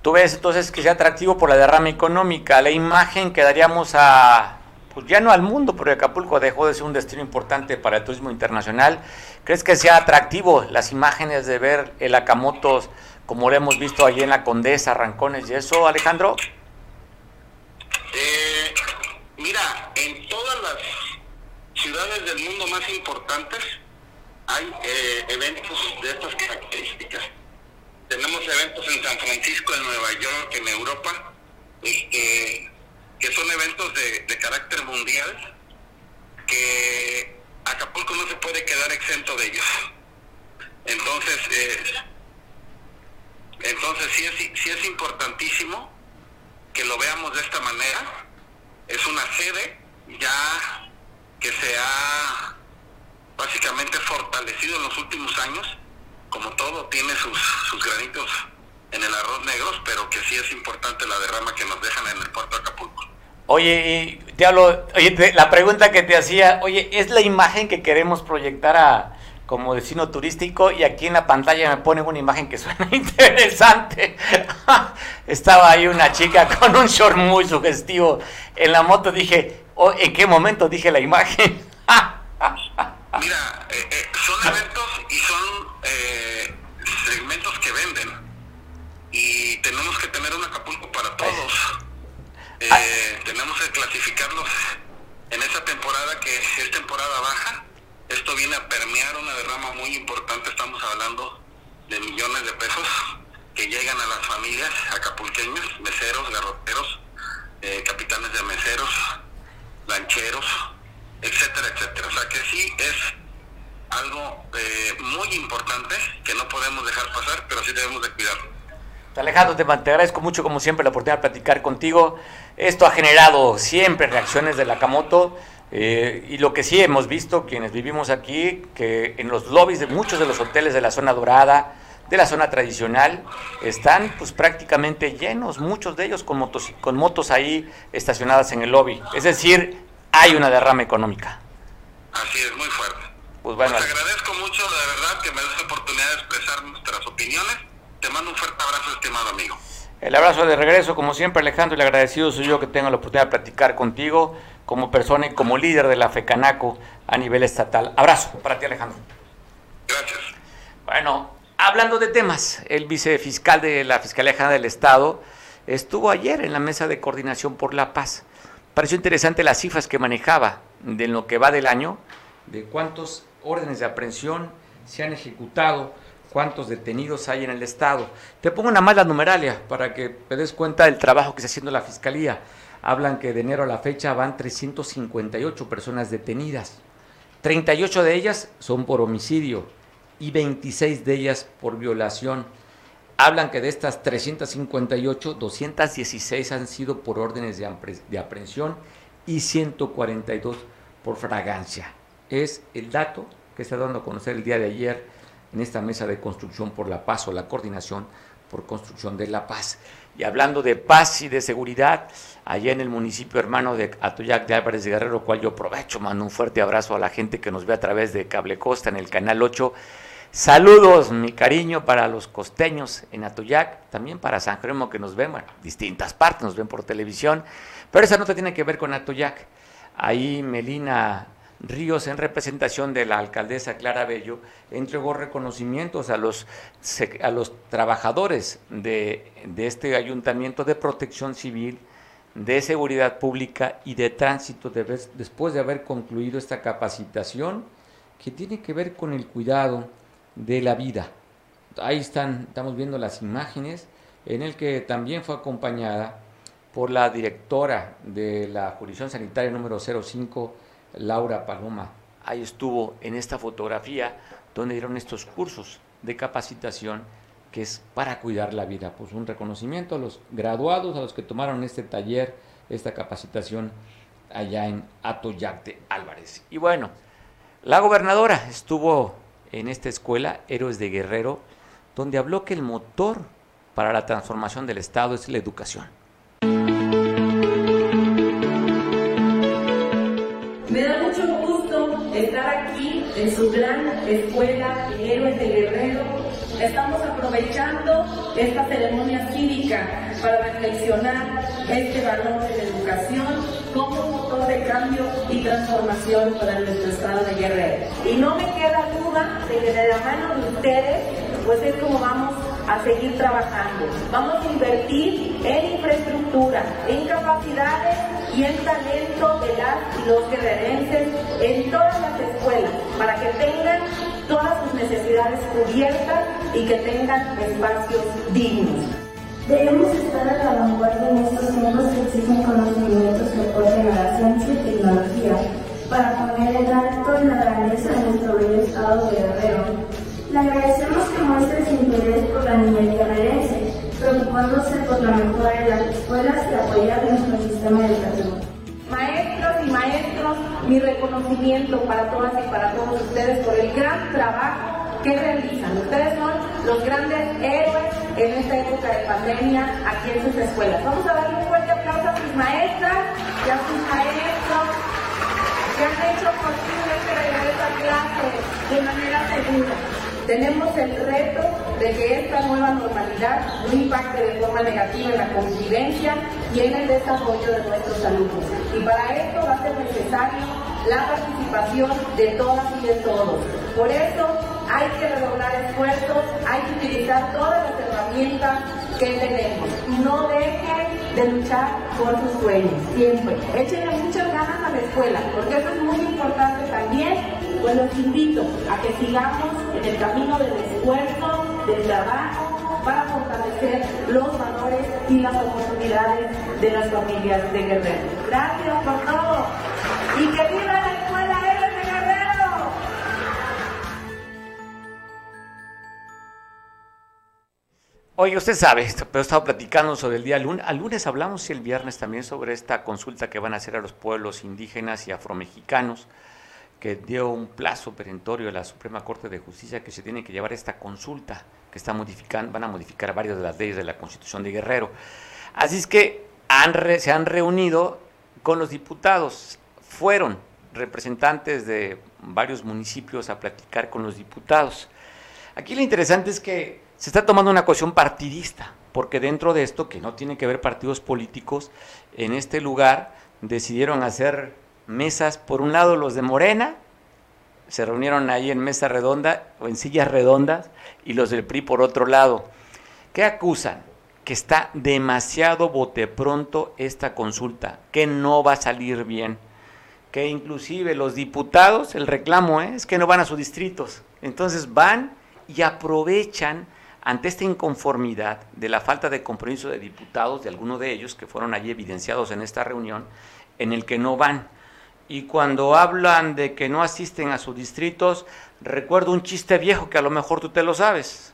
[SPEAKER 1] ¿Tú ves entonces que sea atractivo por la derrama económica? La imagen que daríamos a pues ya no al mundo, porque Acapulco dejó de ser un destino importante para el turismo internacional. ¿Crees que sea atractivo las imágenes de ver el Acamotos como lo hemos visto allí en la Condesa, Rancones y eso, Alejandro?
[SPEAKER 9] Eh, mira, en todas las ciudades del mundo más importantes hay eh, eventos de estas características. Tenemos eventos en San Francisco, en Nueva York, en Europa, este, que son eventos de, de carácter mundial, que Acapulco no se puede quedar exento de ellos. Entonces, eh, entonces sí es, sí es importantísimo que lo veamos de esta manera. Es una sede ya que se ha básicamente fortalecido en los últimos años. Como todo, tiene sus, sus granitos en el arroz negros, pero que sí es importante la derrama que nos dejan en el puerto de Acapulco.
[SPEAKER 1] Oye, y te hablo, oye, la pregunta que te hacía, oye, es la imagen que queremos proyectar a como destino turístico y aquí en la pantalla me ponen una imagen que suena interesante. Estaba ahí una chica con un short muy sugestivo en la moto, dije, oh, ¿en qué momento dije la imagen?
[SPEAKER 9] Mira, eh, eh, son eventos y son eh, segmentos que venden. Y tenemos que tener un Acapulco para todos. Eh, tenemos que clasificarlos en esa temporada que es temporada baja. Esto viene a permear una derrama muy importante. Estamos hablando de millones de pesos que llegan a las familias acapulqueñas, meseros, garroteros, eh, capitanes de meseros, lancheros, etcétera, etcétera. O sea que sí es algo eh, muy importante que no podemos dejar pasar, pero sí debemos de cuidarlo.
[SPEAKER 1] Alejandro, te, te agradezco mucho, como siempre, la oportunidad de platicar contigo. Esto ha generado siempre reacciones de Nakamoto. Eh, y lo que sí hemos visto, quienes vivimos aquí, que en los lobbies de muchos de los hoteles de la zona dorada, de la zona tradicional, están pues prácticamente llenos, muchos de ellos con motos, con motos ahí estacionadas en el lobby. Es decir, hay una derrama económica.
[SPEAKER 9] Así es, muy fuerte.
[SPEAKER 1] Pues bueno,
[SPEAKER 9] Te agradezco mucho, de verdad, que me des la oportunidad de expresar nuestras opiniones. Te mando un fuerte abrazo, estimado amigo.
[SPEAKER 1] El abrazo de regreso, como siempre, Alejandro, y el agradecido soy yo que tengo la oportunidad de platicar contigo como persona y como líder de la FECANACO a nivel estatal. Abrazo para ti, Alejandro.
[SPEAKER 9] Gracias.
[SPEAKER 1] Bueno, hablando de temas, el vicefiscal de la Fiscalía General del Estado estuvo ayer en la mesa de coordinación por la paz. Pareció interesante las cifras que manejaba de lo que va del año, de cuántos órdenes de aprehensión se han ejecutado, cuántos detenidos hay en el Estado. Te pongo una mala numeralia para que te des cuenta del trabajo que está haciendo la Fiscalía. Hablan que de enero a la fecha van 358 personas detenidas. 38 de ellas son por homicidio y 26 de ellas por violación. Hablan que de estas 358, 216 han sido por órdenes de, de aprehensión y 142 por fragancia. Es el dato que está dando a conocer el día de ayer en esta mesa de construcción por la paz o la coordinación por construcción de la paz. Y hablando de paz y de seguridad, allá en el municipio hermano de Atoyac de Álvarez de Guerrero, cual yo aprovecho, mando un fuerte abrazo a la gente que nos ve a través de Cable Costa en el canal 8. Saludos, mi cariño para los costeños en Atoyac, también para San Jerónimo que nos ven, bueno, distintas partes, nos ven por televisión, pero esa nota tiene que ver con Atoyac. Ahí Melina Ríos, en representación de la alcaldesa Clara Bello, entregó reconocimientos a los, a los trabajadores de, de este ayuntamiento de protección civil, de seguridad pública y de tránsito después de haber concluido esta capacitación que tiene que ver con el cuidado de la vida. Ahí están, estamos viendo las imágenes en el que también fue acompañada por la directora de la jurisdicción sanitaria número 05, Laura Paloma. Ahí estuvo en esta fotografía donde dieron estos cursos de capacitación que es para cuidar la vida. Pues un reconocimiento a los graduados, a los que tomaron este taller, esta capacitación allá en Atoyac de Álvarez. Y bueno, la gobernadora estuvo en esta escuela, Héroes de Guerrero, donde habló que el motor para la transformación del Estado es la educación.
[SPEAKER 10] Me da mucho gusto estar aquí en su gran escuela Héroes de Guerrero. Estamos aprovechando esta ceremonia cívica para reflexionar este valor de la educación como motor de cambio y transformación para nuestro estado de Guerrero. Y no me queda duda de que de la mano de ustedes, pues es como vamos a seguir trabajando. Vamos a invertir en infraestructura, en capacidades y en talento de las y los guerrerenses en todas las escuelas para que tengan
[SPEAKER 4] todas sus necesidades cubiertas y que tengan espacios dignos.
[SPEAKER 11] Debemos estar a la vanguardia en estos tiempos que exigen conocimientos que apoyen a la ciencia y tecnología para poner el alto en la grandeza de nuestro bello estado de Guerrero. Le agradecemos que muestre interés por la niñez guerrerense, preocupándose por la mejora de las escuelas y apoyar nuestro sistema educativo.
[SPEAKER 4] Maestros y maestros, mi reconocimiento para todas y para todos ustedes por el gran trabajo que realizan. Ustedes son los grandes héroes en esta época de pandemia aquí en sus escuelas. Vamos a darle un fuerte aplauso a sus maestras y a sus maestros que han hecho posible este regreso a clase de manera segura. Tenemos el reto de que esta nueva normalidad no impacte de forma negativa en la convivencia y en el desarrollo de nuestros alumnos. Y para esto va a ser necesario la participación de todas y de todos. Por eso hay que redoblar esfuerzos, hay que utilizar todas las herramientas que tenemos no dejen de luchar por sus sueños, siempre. Échenle muchas ganas a la escuela, porque eso es muy importante también. Pues los invito a que sigamos en el camino del esfuerzo, del trabajo, para fortalecer los valores y las oportunidades de las familias de Guerrero. Gracias por todo y que viva la escuela de Guerrero.
[SPEAKER 1] Oye, usted sabe, pero he estado platicando sobre el día lunes. Al lunes hablamos y el viernes también sobre esta consulta que van a hacer a los pueblos indígenas y afromexicanos, que dio un plazo perentorio a la Suprema Corte de Justicia que se tiene que llevar esta consulta, que está modificando, van a modificar varias de las leyes de la Constitución de Guerrero. Así es que han se han reunido con los diputados. Fueron representantes de varios municipios a platicar con los diputados. Aquí lo interesante es que se está tomando una cuestión partidista, porque dentro de esto, que no tiene que ver partidos políticos, en este lugar decidieron hacer mesas, por un lado los de Morena, se reunieron ahí en mesa redonda o en sillas redondas, y los del PRI por otro lado. ¿Qué acusan? Que está demasiado bote pronto esta consulta, que no va a salir bien, que inclusive los diputados, el reclamo ¿eh? es que no van a sus distritos, entonces van y aprovechan ante esta inconformidad de la falta de compromiso de diputados, de algunos de ellos que fueron allí evidenciados en esta reunión, en el que no van. Y cuando hablan de que no asisten a sus distritos, recuerdo un chiste viejo que a lo mejor tú te lo sabes.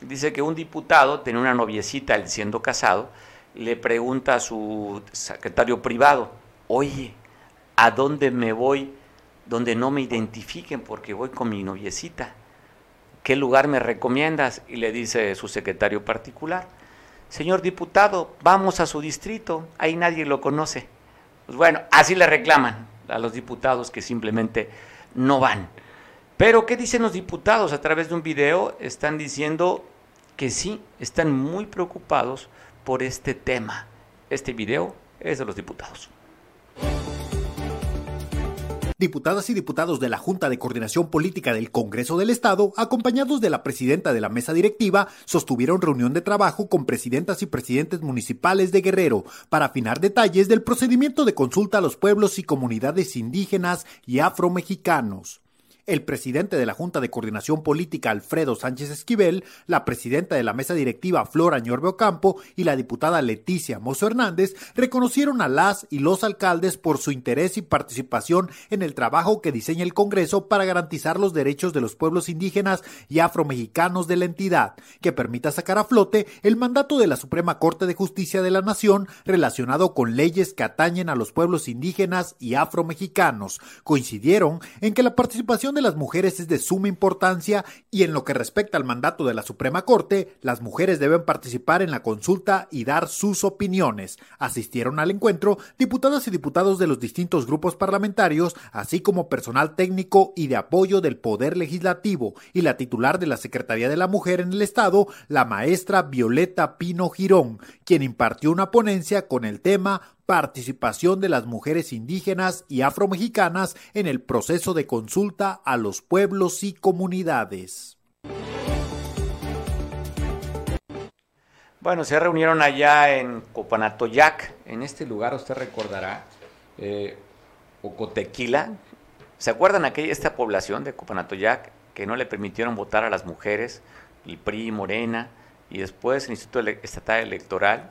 [SPEAKER 1] Dice que un diputado tenía una noviecita, él siendo casado, le pregunta a su secretario privado, oye, ¿a dónde me voy donde no me identifiquen porque voy con mi noviecita? ¿qué lugar me recomiendas? Y le dice su secretario particular, señor diputado, vamos a su distrito, ahí nadie lo conoce. Pues bueno, así le reclaman a los diputados que simplemente no van. Pero ¿qué dicen los diputados? A través de un video están diciendo que sí, están muy preocupados por este tema. Este video es de los diputados.
[SPEAKER 12] Diputadas y diputados de la Junta de Coordinación Política del Congreso del Estado, acompañados de la presidenta de la mesa directiva, sostuvieron reunión de trabajo con presidentas y presidentes municipales de Guerrero para afinar detalles del procedimiento de consulta a los pueblos y comunidades indígenas y afromexicanos el presidente de la Junta de Coordinación Política Alfredo Sánchez Esquivel, la presidenta de la mesa directiva Flora Ñorbe Ocampo y la diputada Leticia Mozo Hernández reconocieron a las y los alcaldes por su interés y participación en el trabajo que diseña el Congreso para garantizar los derechos de los pueblos indígenas y afromexicanos de la entidad, que permita sacar a flote el mandato de la Suprema Corte de Justicia de la Nación relacionado con leyes que atañen a los pueblos indígenas y afromexicanos. Coincidieron en que la participación de las mujeres es de suma importancia y en lo que respecta al mandato de la Suprema Corte, las mujeres deben participar en la consulta y dar sus opiniones. Asistieron al encuentro diputadas y diputados de los distintos grupos parlamentarios, así como personal técnico y de apoyo del Poder Legislativo y la titular de la Secretaría de la Mujer en el Estado, la maestra Violeta Pino Girón, quien impartió una ponencia con el tema participación de las mujeres indígenas y afromexicanas en el proceso de consulta a los pueblos y comunidades.
[SPEAKER 1] Bueno, se reunieron allá en Copanatoyac, en este lugar usted recordará, eh, Ocotequila. ¿Se acuerdan aquella esta población de Copanatoyac? que no le permitieron votar a las mujeres, el PRI, Morena, y después el Instituto Estatal Electoral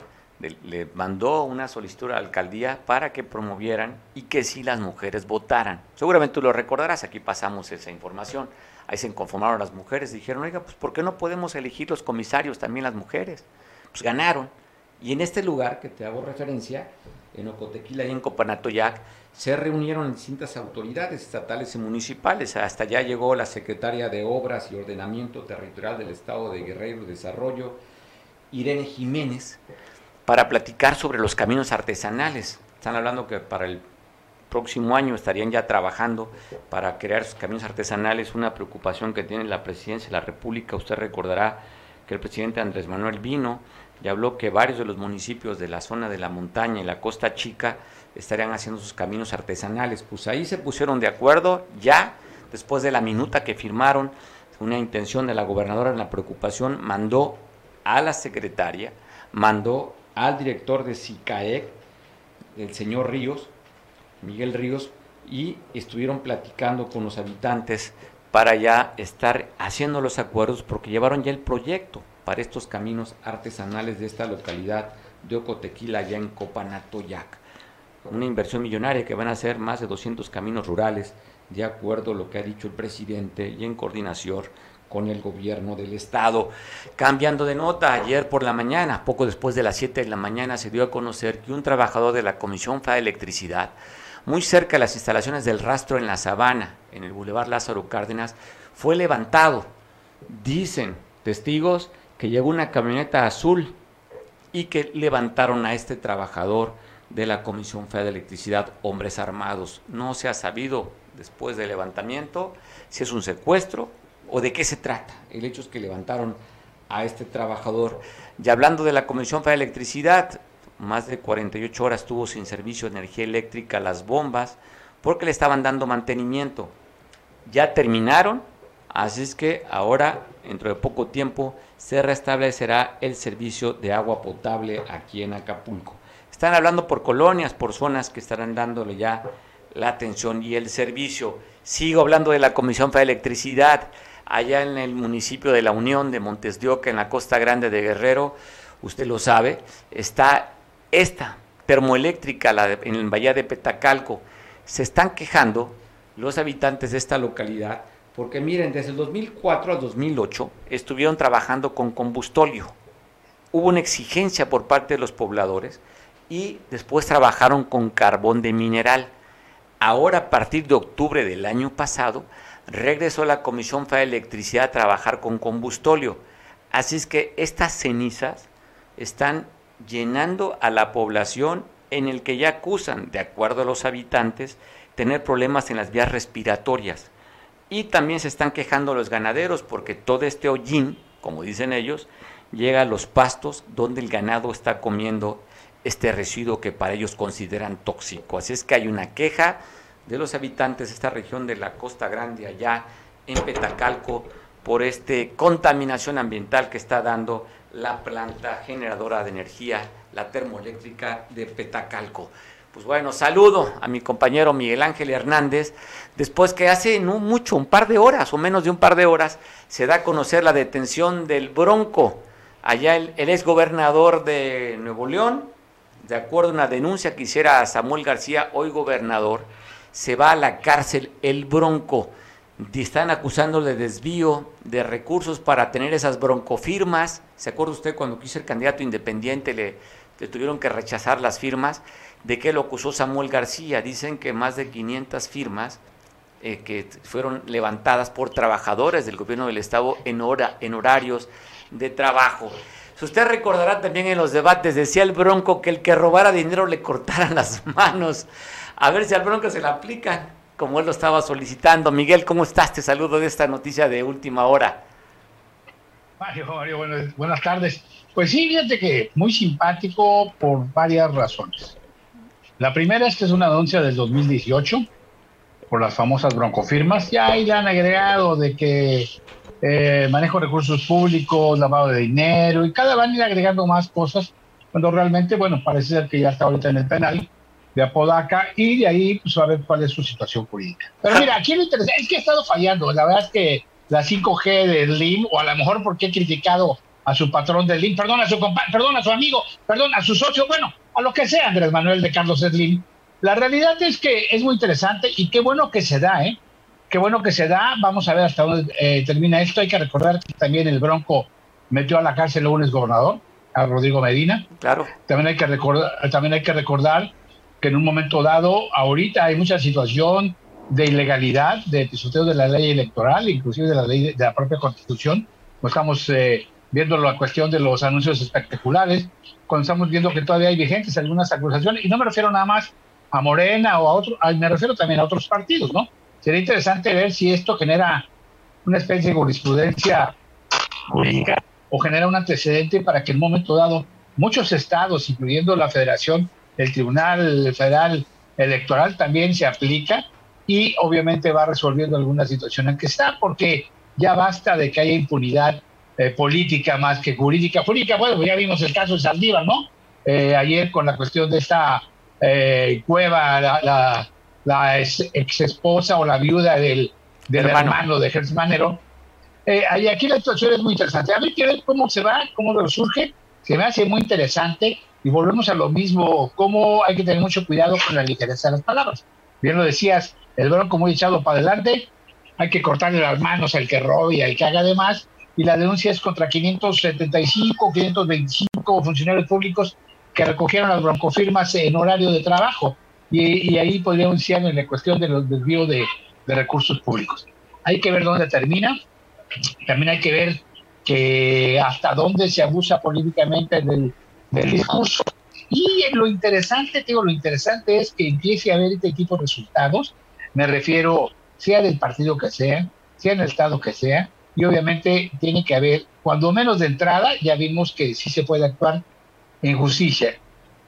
[SPEAKER 1] le, mandó una solicitud a la alcaldía para que promovieran y que sí las mujeres votaran. Seguramente tú lo recordarás, aquí pasamos esa información. Ahí se conformaron las mujeres, dijeron, oiga, pues ¿por qué no podemos elegir los comisarios también las mujeres? Pues ganaron. Y en este lugar que te hago referencia, en Ocotequila y en Copanatoyac, se reunieron distintas autoridades estatales y municipales. Hasta allá llegó la secretaria de Obras y Ordenamiento Territorial del Estado de Guerrero y Desarrollo, Irene Jiménez, para platicar sobre los caminos artesanales. Están hablando que para el próximo año estarían ya trabajando para crear sus caminos artesanales, una preocupación que tiene la presidencia de la República. Usted recordará que el presidente Andrés Manuel vino y habló que varios de los municipios de la zona de la montaña y la costa chica estarían haciendo sus caminos artesanales. Pues ahí se pusieron de acuerdo ya, después de la minuta que firmaron, una intención de la gobernadora en la preocupación, mandó a la secretaria, mandó al director de SICAEC, el señor Ríos, Miguel Ríos, y estuvieron platicando con los habitantes para ya estar haciendo los acuerdos porque llevaron ya el proyecto para estos caminos artesanales de esta localidad de Ocotequila, allá en Copanatoyac. Una inversión millonaria que van a ser más de 200 caminos rurales, de acuerdo a lo que ha dicho el presidente y en coordinación con el gobierno del estado. Cambiando de nota, ayer por la mañana, poco después de las 7 de la mañana, se dio a conocer que un trabajador de la Comisión Federal de Electricidad, muy cerca de las instalaciones del rastro en la Sabana, en el Boulevard Lázaro Cárdenas, fue levantado. Dicen testigos que llegó una camioneta azul y que levantaron a este trabajador de la Comisión Federal de Electricidad, hombres armados. No se ha sabido después del levantamiento si es un secuestro o de qué se trata. El hecho es que levantaron a este trabajador. Y hablando de la Comisión de Electricidad, más de 48 horas tuvo sin servicio de energía eléctrica las bombas porque le estaban dando mantenimiento. Ya terminaron, así es que ahora, dentro de poco tiempo, se restablecerá el servicio de agua potable aquí en Acapulco. Están hablando por colonias, por zonas que estarán dándole ya la atención y el servicio. Sigo hablando de la Comisión de Electricidad allá en el municipio de La Unión de Montes de Oca, en la costa grande de Guerrero, usted lo sabe, está esta termoeléctrica en el Valle de Petacalco. Se están quejando los habitantes de esta localidad porque miren, desde el 2004 al 2008 estuvieron trabajando con combustóleo. Hubo una exigencia por parte de los pobladores y después trabajaron con carbón de mineral. Ahora, a partir de octubre del año pasado, regresó la Comisión Federal de Electricidad a trabajar con combustóleo. Así es que estas cenizas están llenando a la población en el que ya acusan, de acuerdo a los habitantes, tener problemas en las vías respiratorias. Y también se están quejando los ganaderos porque todo este hollín, como dicen ellos, llega a los pastos donde el ganado está comiendo este residuo que para ellos consideran tóxico. Así es que hay una queja de los habitantes de esta región de la Costa Grande, allá en Petacalco, por esta contaminación ambiental que está dando la planta generadora de energía, la termoeléctrica de Petacalco. Pues bueno, saludo a mi compañero Miguel Ángel Hernández, después que hace no mucho, un par de horas o menos de un par de horas, se da a conocer la detención del Bronco, allá el, el ex gobernador de Nuevo León, de acuerdo a una denuncia que hiciera Samuel García, hoy gobernador, se va a la cárcel el Bronco. Están acusando de desvío de recursos para tener esas broncofirmas. ¿Se acuerda usted cuando quiso ser candidato independiente le, tuvieron que rechazar las firmas? ¿De qué lo acusó Samuel García? Dicen que más de 500 firmas eh, que fueron levantadas por trabajadores del gobierno del Estado en, hora, en horarios de trabajo. Si usted recordará también en los debates, decía el Bronco que el que robara dinero le cortaran las manos a ver si al Bronco se la aplican, como él lo estaba solicitando. Miguel, ¿cómo estás? Te saludo de esta noticia de última hora.
[SPEAKER 13] Mario, Mario, buenas, tardes. Pues sí, fíjate que muy simpático por varias razones. La primera es que es una denuncia del 2018 por las famosas broncofirmas. Ya ahí le han agregado de que eh, manejo recursos públicos, lavado de dinero y cada van a ir agregando más cosas cuando realmente, bueno, parece ser que ya está ahorita en el penal de Apodaca y de ahí pues a ver cuál es su situación jurídica. Pero mira, aquí lo interesante es que ha estado fallando, la verdad es que la 5G de Slim, o a lo mejor porque he criticado a su patrón de Slim, perdón a su perdón a su amigo, perdón a su socio, bueno, a lo que sea Andrés Manuel de Carlos Slim. La realidad es que es muy interesante y qué bueno que se da, ¿eh? Qué bueno que se da. Vamos a ver hasta dónde eh, termina esto. Hay que recordar que también el Bronco metió a la cárcel a un exgobernador, a Rodrigo Medina.
[SPEAKER 1] Claro.
[SPEAKER 13] También hay que recordar, también hay que recordar que en un momento dado, ahorita hay mucha situación de ilegalidad, de pisoteo de la ley electoral, inclusive de la ley de, la propia constitución. No estamos eh, viendo la cuestión de los anuncios espectaculares, cuando estamos viendo que todavía hay vigentes algunas acusaciones, y no me refiero nada más a Morena o a otros, me refiero también a otros partidos, ¿no? Sería interesante ver si esto genera una especie de jurisprudencia jurídica o genera un antecedente para que en un momento dado muchos estados, incluyendo la federación, el Tribunal Federal Electoral también se aplica y obviamente va resolviendo alguna situación en que está, porque ya basta de que haya impunidad eh, política más que jurídica. Jurídica, bueno, ya vimos el caso de Saldívar, ¿no? Eh, ayer con la cuestión de esta eh, Cueva, la, la, ex, esposa o la viuda del, del hermano. de Gertz Manero. Eh, aquí la situación es muy interesante. A ver, cómo se va, cómo surge. Se me hace muy interesante y volvemos a lo mismo, cómo hay que tener mucho cuidado con la ligereza de las palabras. Bien lo decías, el bronco muy echado para adelante, hay que cortarle las manos al que robe y al que haga de más, y la denuncia es contra 575, 525 funcionarios públicos que recogieron las broncofirmas en horario de trabajo. Y, ahí podríamos decir en la cuestión de los desvíos de, recursos públicos. Hay que ver dónde termina. También hay que ver que hasta dónde se abusa políticamente del, discurso. Y lo interesante, digo, lo interesante es que empiece a haber este tipo de resultados. Me refiero, sea del partido que sea, sea en el estado que sea, y obviamente tiene que haber, cuando menos de entrada, ya vimos que sí se puede actuar en justicia.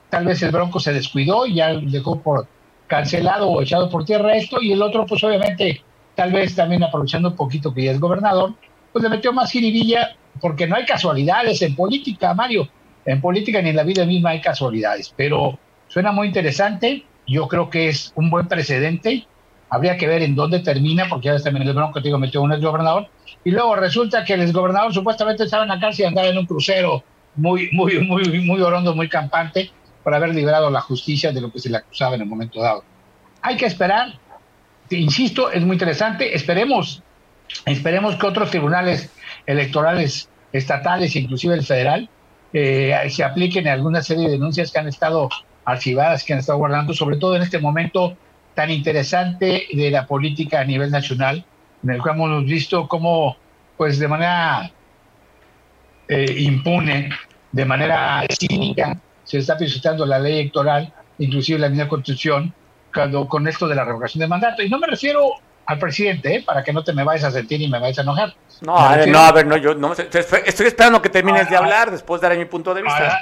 [SPEAKER 13] Tal vez el Bronco se descuidó y ya dejó por cancelado o echado por tierra esto, y el otro, pues obviamente, tal vez también aprovechando un poquito que ya es gobernador, pues le metió más jiribilla, porque no hay casualidades en política, Mario. En política ni en la vida misma hay casualidades, pero suena muy interesante. Yo creo que es un buen precedente. Habría que ver en dónde termina, porque ya también el Bronco, te digo, metió un gobernador Y luego resulta que el exgobernador supuestamente estaba en la cárcel y andaba en un crucero muy, muy, muy, muy orondo, muy campante, por haber librado la justicia de lo que se le acusaba en el momento dado. Hay que esperar, insisto, es muy interesante, esperemos, esperemos que otros tribunales electorales estatales, inclusive el federal, eh, se apliquen alguna serie de denuncias que han estado archivadas, que han estado guardando, sobre todo en este momento tan interesante de la política a nivel nacional, en el cual hemos visto cómo, pues de manera eh, impune de manera cínica, se está pisotando la ley electoral, inclusive la misma constitución, cuando, con esto de la revocación de mandato. Y no me refiero al presidente, ¿eh? para que no te me vayas a sentir y me vayas a enojar.
[SPEAKER 1] No, a ver, no, a ver, no, yo no, estoy esperando que termines de hablar, después de dar mi punto de vista.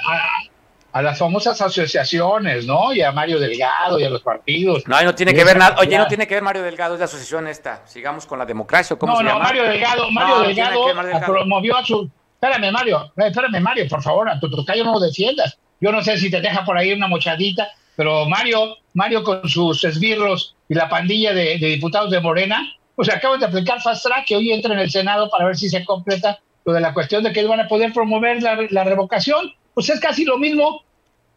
[SPEAKER 13] A, las famosas asociaciones, ¿no? Y a Mario Delgado y a los partidos.
[SPEAKER 1] No, no tiene que ver nada. Oye, no tiene que ver Mario Delgado, es la asociación esta. Sigamos con la democracia, ¿cómo
[SPEAKER 13] no,
[SPEAKER 1] se
[SPEAKER 13] no, Mario Delgado, Mario Delgado promovió a su Espérame, Mario, espérame, Mario, por favor, a tu tocayo no lo defiendas. Yo no sé si te deja por ahí una mochadita, pero Mario, Mario con sus esbirros y la pandilla de, diputados de Morena, pues acaban de aplicar fast track que hoy entra en el Senado para ver si se completa lo de la cuestión de que van a poder promover la, revocación. Pues es casi lo mismo,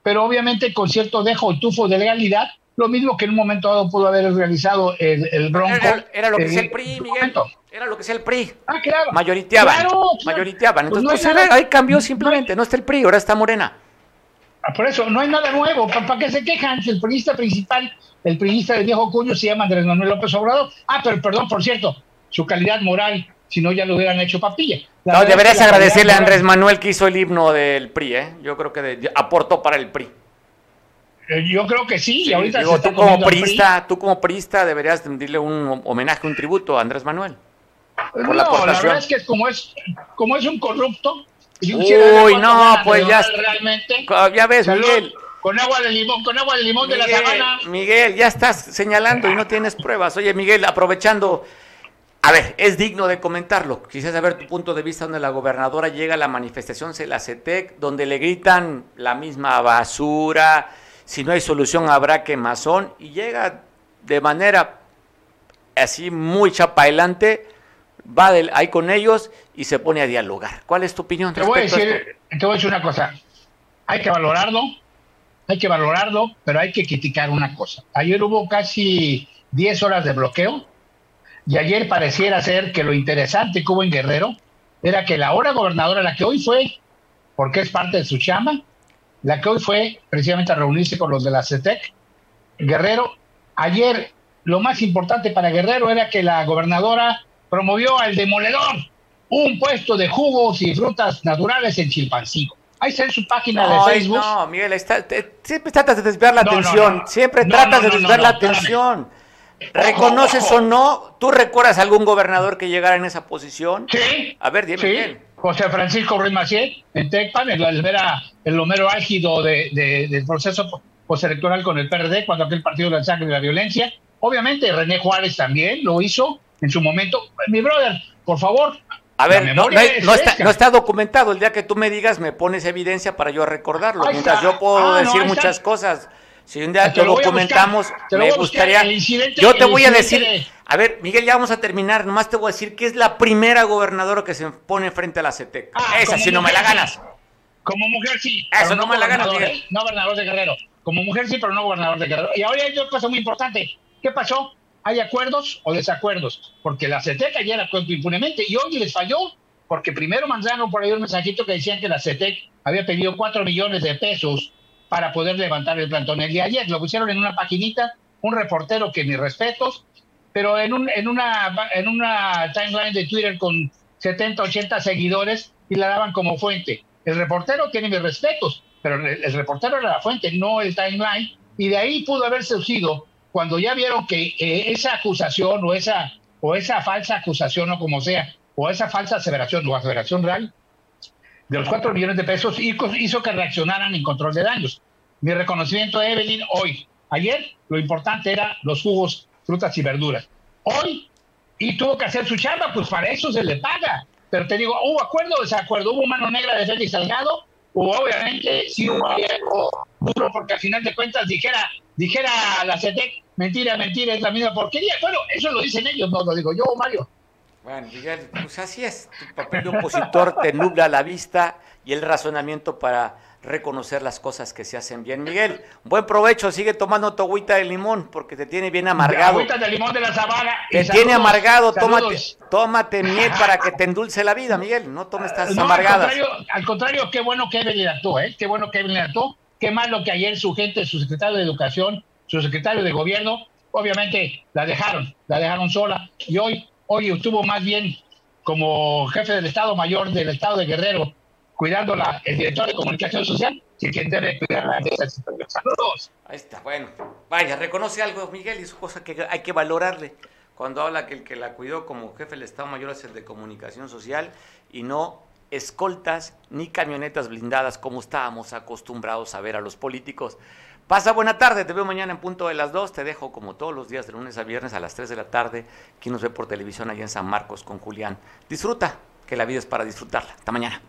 [SPEAKER 13] pero obviamente con cierto dejo y tufo de legalidad, lo mismo que en un momento dado pudo haber realizado el, Bronco.
[SPEAKER 1] Era, lo que es el PRI, Miguel. Era lo que sea el PRI.
[SPEAKER 13] Ah, claro.
[SPEAKER 1] Mayoriteaban. Mayoriteaban. Pues Entonces, pues, ahí cambió simplemente. No, está el PRI, ahora está Morena.
[SPEAKER 13] Ah, por eso, no hay nada nuevo. ¿Para qué se quejan? el periodista principal, el periodista del viejo cuño se llama Andrés Manuel López Obrador. Ah, pero perdón, por cierto, su calidad moral, si no ya lo hubieran hecho papilla.
[SPEAKER 1] no, deberías agradecerle a Andrés Manuel que hizo el himno del PRI, ¿eh? Yo creo que aportó para el PRI.
[SPEAKER 13] Eh, yo creo que sí, y ahorita
[SPEAKER 1] tú como prista, tú como prista deberías rendirle un homenaje, un tributo a Andrés Manuel
[SPEAKER 13] no, la, verdad es que como es, como es un corrupto.
[SPEAKER 1] Uy, no, pues ya. Realmente, ya ves, Miguel.
[SPEAKER 13] Con agua de limón, con agua de limón de la sabana.
[SPEAKER 1] Miguel, ya estás señalando y no tienes pruebas. Oye, Miguel, aprovechando. A ver, es digno de comentarlo. Quisiera saber tu punto de vista donde la gobernadora llega a la manifestación la CETEC, donde le gritan la misma basura, si no hay solución habrá quemazón, y llega de manera así muy chapailante va ahí con ellos y se pone a dialogar. ¿Cuál es tu opinión?
[SPEAKER 13] Te voy, a decir, te voy a decir una cosa. Hay que valorarlo, hay que valorarlo, pero hay que criticar una cosa. Ayer hubo casi 10 horas de bloqueo y ayer pareciera ser que lo interesante que hubo en Guerrero era que la hora gobernadora, la que hoy fue, porque es parte de su chama, la que hoy fue precisamente a reunirse con los de la CETEC, Guerrero, ayer lo más importante para Guerrero era que la gobernadora promovió al demoledor, un puesto de jugos y frutas naturales en Chilpancingo. Ahí está en su página de Facebook.
[SPEAKER 1] No, Miguel, siempre tratas de desviar la atención. siempre tratas de desviar la atención. ¿Reconoces o no? ¿Tú recuerdas algún gobernador que llegara en esa posición?
[SPEAKER 13] Sí.
[SPEAKER 1] A ver, dime quién.
[SPEAKER 13] José Francisco Ruiz Macié, en Tecpan, el, el, el número álgido de, del proceso postelectoral con el PRD, cuando aquel partido de la sangre y la violencia. Obviamente, René Juárez también lo hizo en su momento. Mi brother, por favor.
[SPEAKER 1] A ver, no, está, documentado. El día que tú me digas, me pones evidencia para yo recordarlo. Mientras yo puedo ah, decir muchas cosas. Si un día te lo documentamos, me gustaría. Yo te voy a decir. A ver, Miguel, ya vamos a terminar. Nomás te voy a decir que es la primera gobernadora que se pone frente a la CETEC. Ah, Esa, si no me la ganas.
[SPEAKER 13] Como mujer sí.
[SPEAKER 1] Eso no, me la ganas, Miguel.
[SPEAKER 13] ¿eh? No gobernador de Guerrero. Como mujer sí, pero no gobernador de Guerrero. Y ahora hay otra cosa muy importante. ¿Qué pasó? ¿Hay acuerdos o desacuerdos? Porque la CETEC ayer actuó impunemente y hoy les falló, porque primero mandaron por ahí un mensajito que decían que la CETEC había pedido cuatro millones de pesos para poder levantar el plantón. El día ayer lo pusieron en una paginita, un reportero que mis respetos, pero en, un, en, una, en una timeline de Twitter con 70, 80 seguidores y la daban como fuente. El reportero tiene mis respetos, pero el, reportero era la fuente, no el timeline, y de ahí pudo haber surgido cuando ya vieron que esa acusación o esa, o esa falsa acusación o como sea, o esa falsa aseveración o aseveración real de los cuatro millones de pesos hizo que reaccionaran en control de daños. Mi reconocimiento a Evelyn hoy. Ayer lo importante era los jugos, frutas y verduras. Hoy, y tuvo que hacer su chamba, pues para eso se le paga. Pero te digo, ¿hubo acuerdo o desacuerdo? ¿Hubo mano negra de Félix Salgado? O obviamente sí hubo algo duro, porque al final de cuentas dijera, dijera la CETEC, mentira, mentira, es la misma porquería. Bueno, eso lo dicen ellos, no lo digo yo, Mario.
[SPEAKER 1] Bueno, Miguel, pues así es. Tu papel de opositor te nubla la vista y el razonamiento para reconocer las cosas que se hacen bien. Miguel, buen provecho, sigue tomando tu agüita de limón porque te tiene bien amargado.
[SPEAKER 13] agüita de limón de la sabana.
[SPEAKER 1] Te tiene amargado, tómate, tómate miel para que te endulce la vida, Miguel, no tomes estas amargadas.
[SPEAKER 13] Al contrario, qué bueno que Evelyn actuó, ¿eh? Qué bueno que Evelyn actuó. Qué malo que ayer su gente, su secretario de Educación, su secretario de Gobierno, obviamente la dejaron, la dejaron sola y hoy Hoy estuvo más bien como jefe del Estado Mayor del Estado de Guerrero, cuidando la, el director de comunicación social, que quien debe cuidar de esas Saludos.
[SPEAKER 1] Ahí está, bueno. Vaya, reconoce algo, Miguel, y es cosa que hay que valorarle. Cuando habla que el que la cuidó como jefe del Estado Mayor es el de comunicación social y no escoltas ni camionetas blindadas como estábamos acostumbrados a ver a los políticos. Pasa buena tarde, te veo mañana en punto de las 2. Te dejo como todos los días de lunes a viernes a las 3 de la tarde. Quien nos ve por televisión allá en San Marcos con Julián. Disfruta, que la vida es para disfrutarla. Hasta mañana.